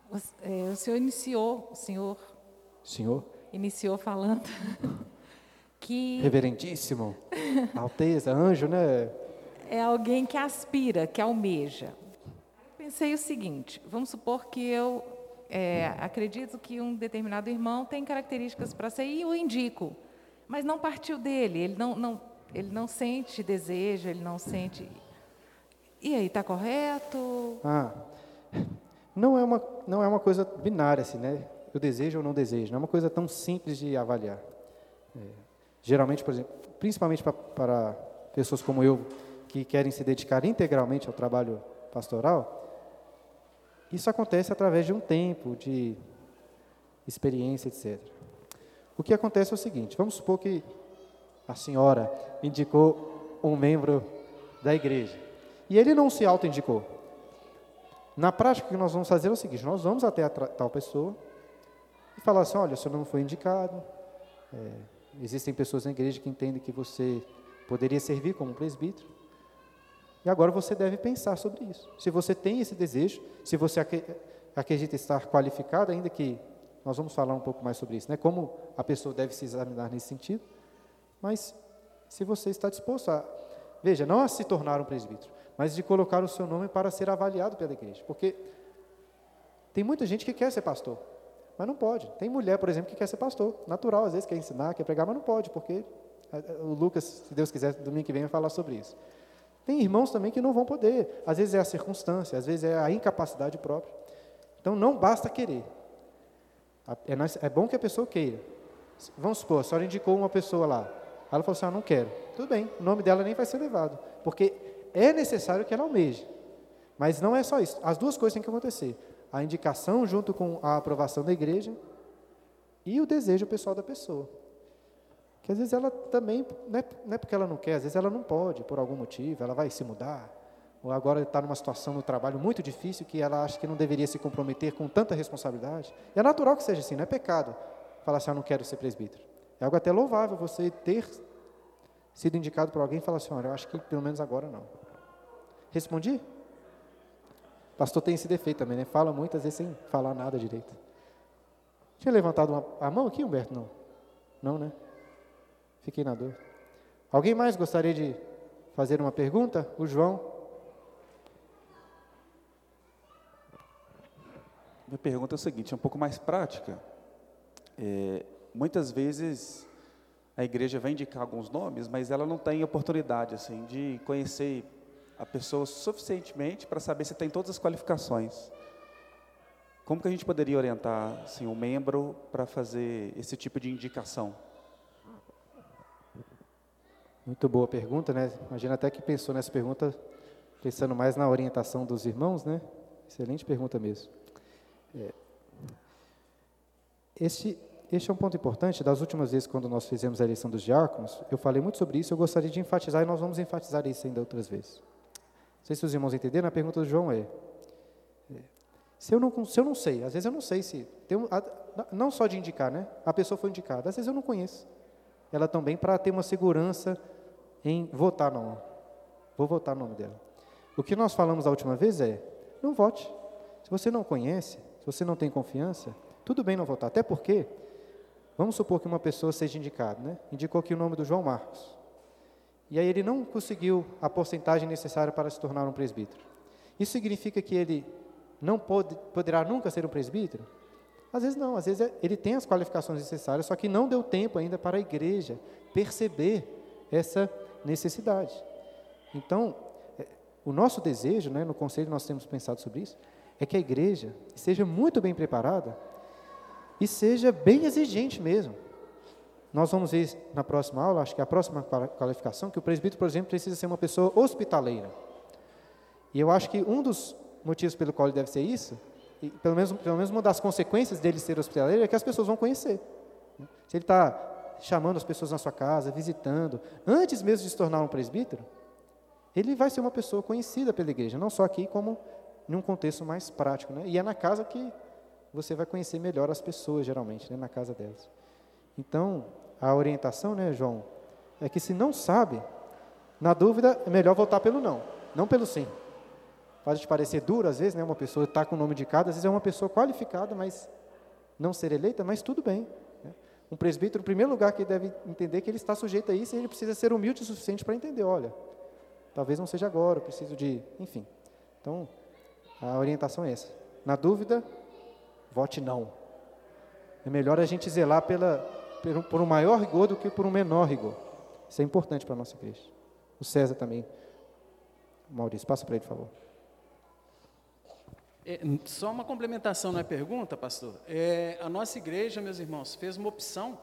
o, é, o senhor iniciou, o senhor. Senhor? Iniciou falando que. Reverendíssimo, Alteza, anjo, né? É alguém que aspira, que almeja. Eu pensei o seguinte: vamos supor que eu é, acredito que um determinado irmão tem características para ser e o indico, mas não partiu dele, ele não, não, ele não sente desejo, ele não sente. E aí, está correto? Ah, não é uma, não é uma coisa binária, assim, né? Eu desejo ou não desejo. Não é uma coisa tão simples de avaliar. É, geralmente, por exemplo, principalmente para, pessoas como eu, que querem se dedicar integralmente ao trabalho pastoral, isso acontece através de um tempo, de experiência, etc. O que acontece é o seguinte: vamos supor que a senhora indicou um membro da igreja e ele não se auto-indicou. Na prática, o que nós vamos fazer é o seguinte: nós vamos até a tal pessoa e falar assim: olha, o senhor não foi indicado. É, existem pessoas na igreja que entendem que você poderia servir como presbítero. E agora você deve pensar sobre isso. Se você tem esse desejo, se você acredita estar qualificado, ainda que nós vamos falar um pouco mais sobre isso, né? Como a pessoa deve se examinar nesse sentido. Mas se você está disposto a, veja, não a se tornar um presbítero, mas de colocar o seu nome para ser avaliado pela igreja. Porque tem muita gente que quer ser pastor, mas não pode. Tem mulher, por exemplo, que quer ser pastor. Natural, às vezes, quer ensinar, quer pregar, mas não pode, porque eh, eh, o Lucas, se Deus quiser, domingo que vem vai falar sobre isso. Tem irmãos também que não vão poder. Às vezes é a circunstância, às vezes é a incapacidade própria. Então não basta querer. É, é bom que a pessoa queira. Vamos supor, a senhora indicou uma pessoa lá. Ela falou assim: ah, não quero. Tudo bem, o nome dela nem vai ser levado. Porque é necessário que ela almeje. Mas não é só isso. As duas coisas têm que acontecer: a indicação junto com a aprovação da igreja e o desejo pessoal da pessoa. Que às vezes ela também, não é, não é porque ela não quer, às vezes ela não pode, por algum motivo, ela vai se mudar, ou agora está numa situação no trabalho muito difícil que ela acha que não deveria se comprometer com tanta responsabilidade. É natural que seja assim, não é pecado falar assim, eu não quero ser presbítero. É algo até louvável você ter sido indicado por alguém e falar assim, olha, eu acho que pelo menos agora não. Respondi? Pastor tem esse defeito também, né? Fala muitas vezes sem falar nada direito. Tinha levantado uma, a mão aqui, Humberto? Não. Não, né? Fiquei na dor. Alguém mais gostaria de fazer uma pergunta? O João. Minha pergunta é o seguinte, é um pouco mais prática. É, muitas vezes a igreja vai indicar alguns nomes, mas ela não tem oportunidade assim de conhecer a pessoa suficientemente para saber se tem todas as qualificações. Como que a gente poderia orientar assim, um membro para fazer esse tipo de indicação? Muito boa pergunta, né? Imagina até que pensou nessa pergunta pensando mais na orientação dos irmãos, né? Excelente pergunta mesmo. É, este, este é um ponto importante. Das últimas vezes, quando nós fizemos a eleição dos diáconos, eu falei muito sobre isso. Eu gostaria de enfatizar e nós vamos enfatizar isso ainda outras vezes. Não sei se os irmãos entenderam. A pergunta do João é: é se eu não, se eu não sei, às vezes eu não sei se tem não só de indicar, né? A pessoa foi indicada. Às vezes eu não conheço ela também para ter uma segurança em votar não. Vou votar no nome dela. O que nós falamos a última vez é: não vote. Se você não conhece, se você não tem confiança, tudo bem não votar. Até porque, vamos supor que uma pessoa seja indicada, né? Indicou aqui o nome do João Marcos. E aí ele não conseguiu a porcentagem necessária para se tornar um presbítero. Isso significa que ele não pode, poderá nunca ser um presbítero? Às vezes não, às vezes é, ele tem as qualificações necessárias, só que não deu tempo ainda para a igreja perceber essa necessidade. Então, é, o nosso desejo, né, no conselho nós temos pensado sobre isso, é que a igreja seja muito bem preparada e seja bem exigente mesmo. Nós vamos ver na próxima aula, acho que é a próxima qualificação, que o presbítero, por exemplo, precisa ser uma pessoa hospitaleira. E eu acho que um dos motivos pelo qual ele deve ser isso, e pelo menos, pelo menos uma das consequências dele ser hospitaleiro, é que as pessoas vão conhecer. Se ele está chamando as pessoas na sua casa, visitando, antes mesmo de se tornar um presbítero, ele vai ser uma pessoa conhecida pela igreja, não só aqui, como num contexto mais prático. Né? E é na casa que você vai conhecer melhor as pessoas, geralmente, né? na casa delas. Então, a orientação, né, João, é que se não sabe, na dúvida, é melhor voltar pelo não, não pelo sim. Pode te parecer duro, às vezes, né, uma pessoa está com o nome de cada, às vezes é uma pessoa qualificada, mas não ser eleita, mas tudo bem. Né? Um presbítero, o primeiro lugar que deve entender que ele está sujeito a isso, e ele precisa ser humilde o suficiente para entender, olha, talvez não seja agora, eu preciso de, enfim. Então, a orientação é essa. Na dúvida, vote não. É melhor a gente zelar pela, por um maior rigor do que por um menor rigor. Isso é importante para a nossa igreja. O César também. Maurício, passa para ele, por favor. É, só uma complementação na pergunta, pastor. É, a nossa igreja, meus irmãos, fez uma opção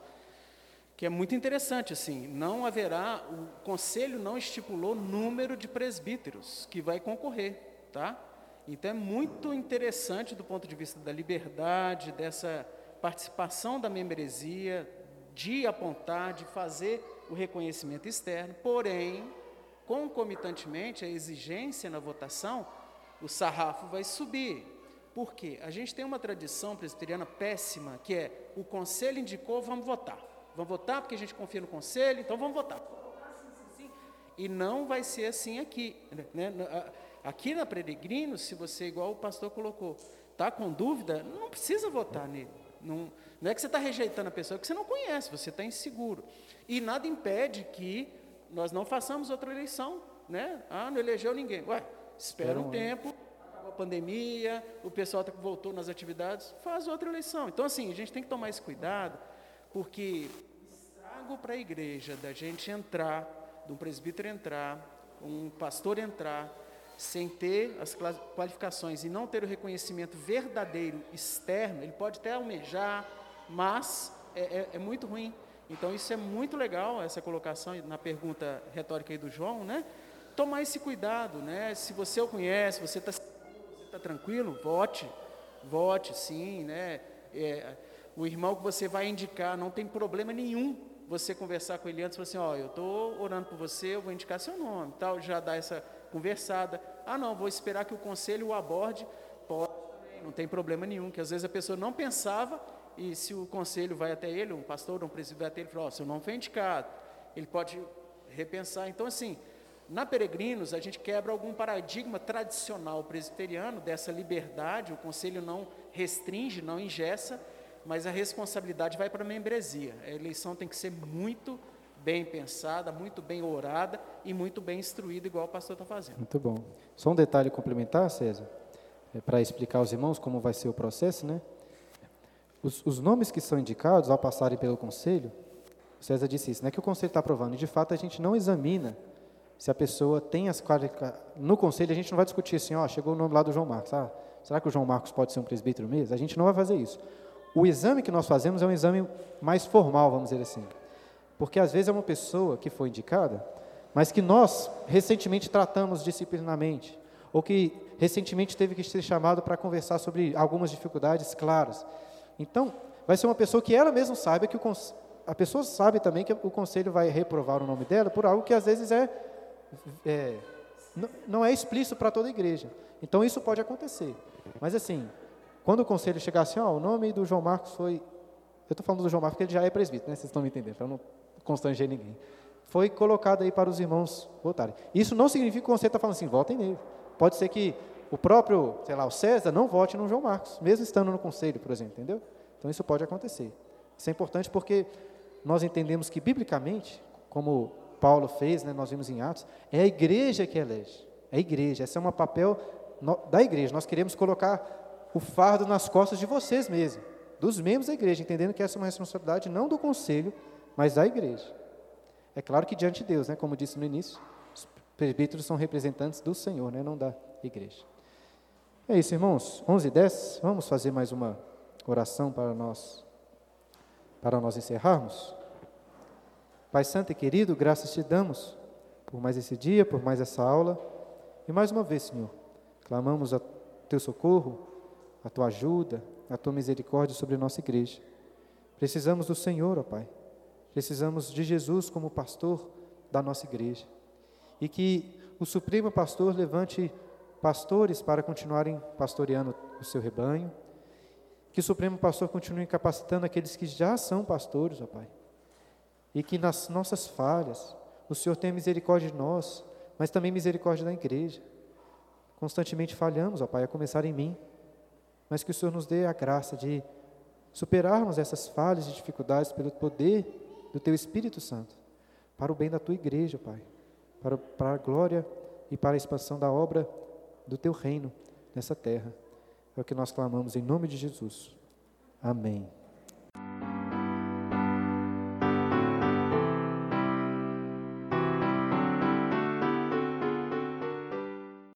que é muito interessante. Assim, não haverá, o conselho não estipulou número de presbíteros que vai concorrer, tá? Então é muito interessante do ponto de vista da liberdade, dessa participação da membresia, de apontar, de fazer o reconhecimento externo, porém, concomitantemente, a exigência na votação, o sarrafo vai subir. Por quê? A gente tem uma tradição presbiteriana péssima, que é o conselho indicou, vamos votar. Vamos votar porque a gente confia no conselho, então vamos votar. E não vai ser assim aqui. Né? Aqui na Peregrino, se você, igual o pastor colocou, está com dúvida, não precisa votar nele. Não, não é que você está rejeitando a pessoa, é que você não conhece, você está inseguro. E nada impede que nós não façamos outra eleição. Né? Ah, não elegeu ninguém. Ué, espera um tempo, acabou a pandemia, o pessoal tá, voltou nas atividades, faz outra eleição. Então, assim, a gente tem que tomar esse cuidado, porque estrago para a igreja da gente entrar, de um presbítero entrar, um pastor entrar, sem ter as qualificações e não ter o reconhecimento verdadeiro externo, ele pode até almejar, mas é, é, é, muito ruim. Então isso é muito legal, essa colocação na pergunta retórica aí do João, né? Tomar esse cuidado, né? Se você o conhece, você está tá tranquilo, vote, vote sim, né? É, o irmão que você vai indicar, não tem problema nenhum você conversar com ele antes, falar assim, ó, oh, eu estou orando por você, eu vou indicar seu nome, tal, já dá essa conversada. Ah, não, vou esperar que o conselho o aborde. Pode, não tem problema nenhum, que às vezes a pessoa não pensava e se o conselho vai até ele, um pastor, um presidente vai até ele fala, oh, seu nome foi indicado. Ele pode repensar. Então, assim, na Peregrinos, a gente quebra algum paradigma tradicional presbiteriano dessa liberdade, o conselho não restringe, não ingessa, mas a responsabilidade vai para a membresia. A eleição tem que ser muito bem pensada, muito bem orada e muito bem instruída, igual o pastor está fazendo. Muito bom. Só um detalhe complementar, César, é para explicar aos irmãos como vai ser o processo, né? Os, os nomes que são indicados ao passarem pelo conselho, César disse isso, não é que o conselho está aprovando, e de fato a gente não examina se a pessoa tem as qualificações. No conselho a gente não vai discutir assim, ó, chegou o nome lá do João Marcos, ah, será que o João Marcos pode ser um presbítero mesmo? A gente não vai fazer isso. O exame que nós fazemos é um exame mais formal, vamos dizer assim. Porque às vezes é uma pessoa que foi indicada, mas que nós recentemente tratamos disciplinarmente, ou que recentemente teve que ser chamado para conversar sobre algumas dificuldades claras. Então, vai ser uma pessoa que ela mesma saiba que o a pessoa sabe também que o conselho vai reprovar o nome dela por algo que às vezes é, é não é explícito para toda a igreja. Então isso pode acontecer. Mas assim, quando o conselho chegar assim, o nome do João Marcos foi eu estou falando do João Marcos porque ele já é presbítero, né? Vocês estão me entendendo, para não constranger ninguém. foi colocado aí para os irmãos votarem. Isso não significa que você está falando assim, votem nele. Pode ser que o próprio, sei lá, o César não vote no João Marcos, mesmo estando no conselho, por exemplo, entendeu? Então isso pode acontecer. Isso é importante porque nós entendemos que, biblicamente, como Paulo fez, né, nós vimos em Atos, é a igreja que elege. É a igreja, esse é um papel da igreja. Nós queremos colocar o fardo nas costas de vocês mesmos, dos membros da igreja, entendendo que essa é uma responsabilidade não do conselho, mas da igreja. É claro que diante de Deus, né, como disse no início, os presbíteros são representantes do Senhor, né, não da igreja. É isso, irmãos. 11 e 10, vamos fazer mais uma oração para nós, para nós encerrarmos. Pai Santo e querido, graças te damos por mais esse dia, por mais essa aula. E mais uma vez, Senhor, clamamos a teu socorro, a tua ajuda, a tua misericórdia sobre a nossa igreja. Precisamos do Senhor, ó Pai. Precisamos de Jesus como pastor da nossa igreja. E que o Supremo Pastor levante pastores para continuarem pastoreando o seu rebanho. Que o Supremo Pastor continue capacitando aqueles que já são pastores, ó Pai. E que nas nossas falhas, o Senhor tenha misericórdia de nós, mas também misericórdia da igreja. Constantemente falhamos, ó Pai, a começar em mim, mas que o Senhor nos dê a graça de superarmos essas falhas e dificuldades pelo poder do Teu Espírito Santo, para o bem da Tua igreja, Pai, para, para a glória e para a expansão da obra do Teu reino nessa terra. É o que nós clamamos em nome de Jesus. Amém.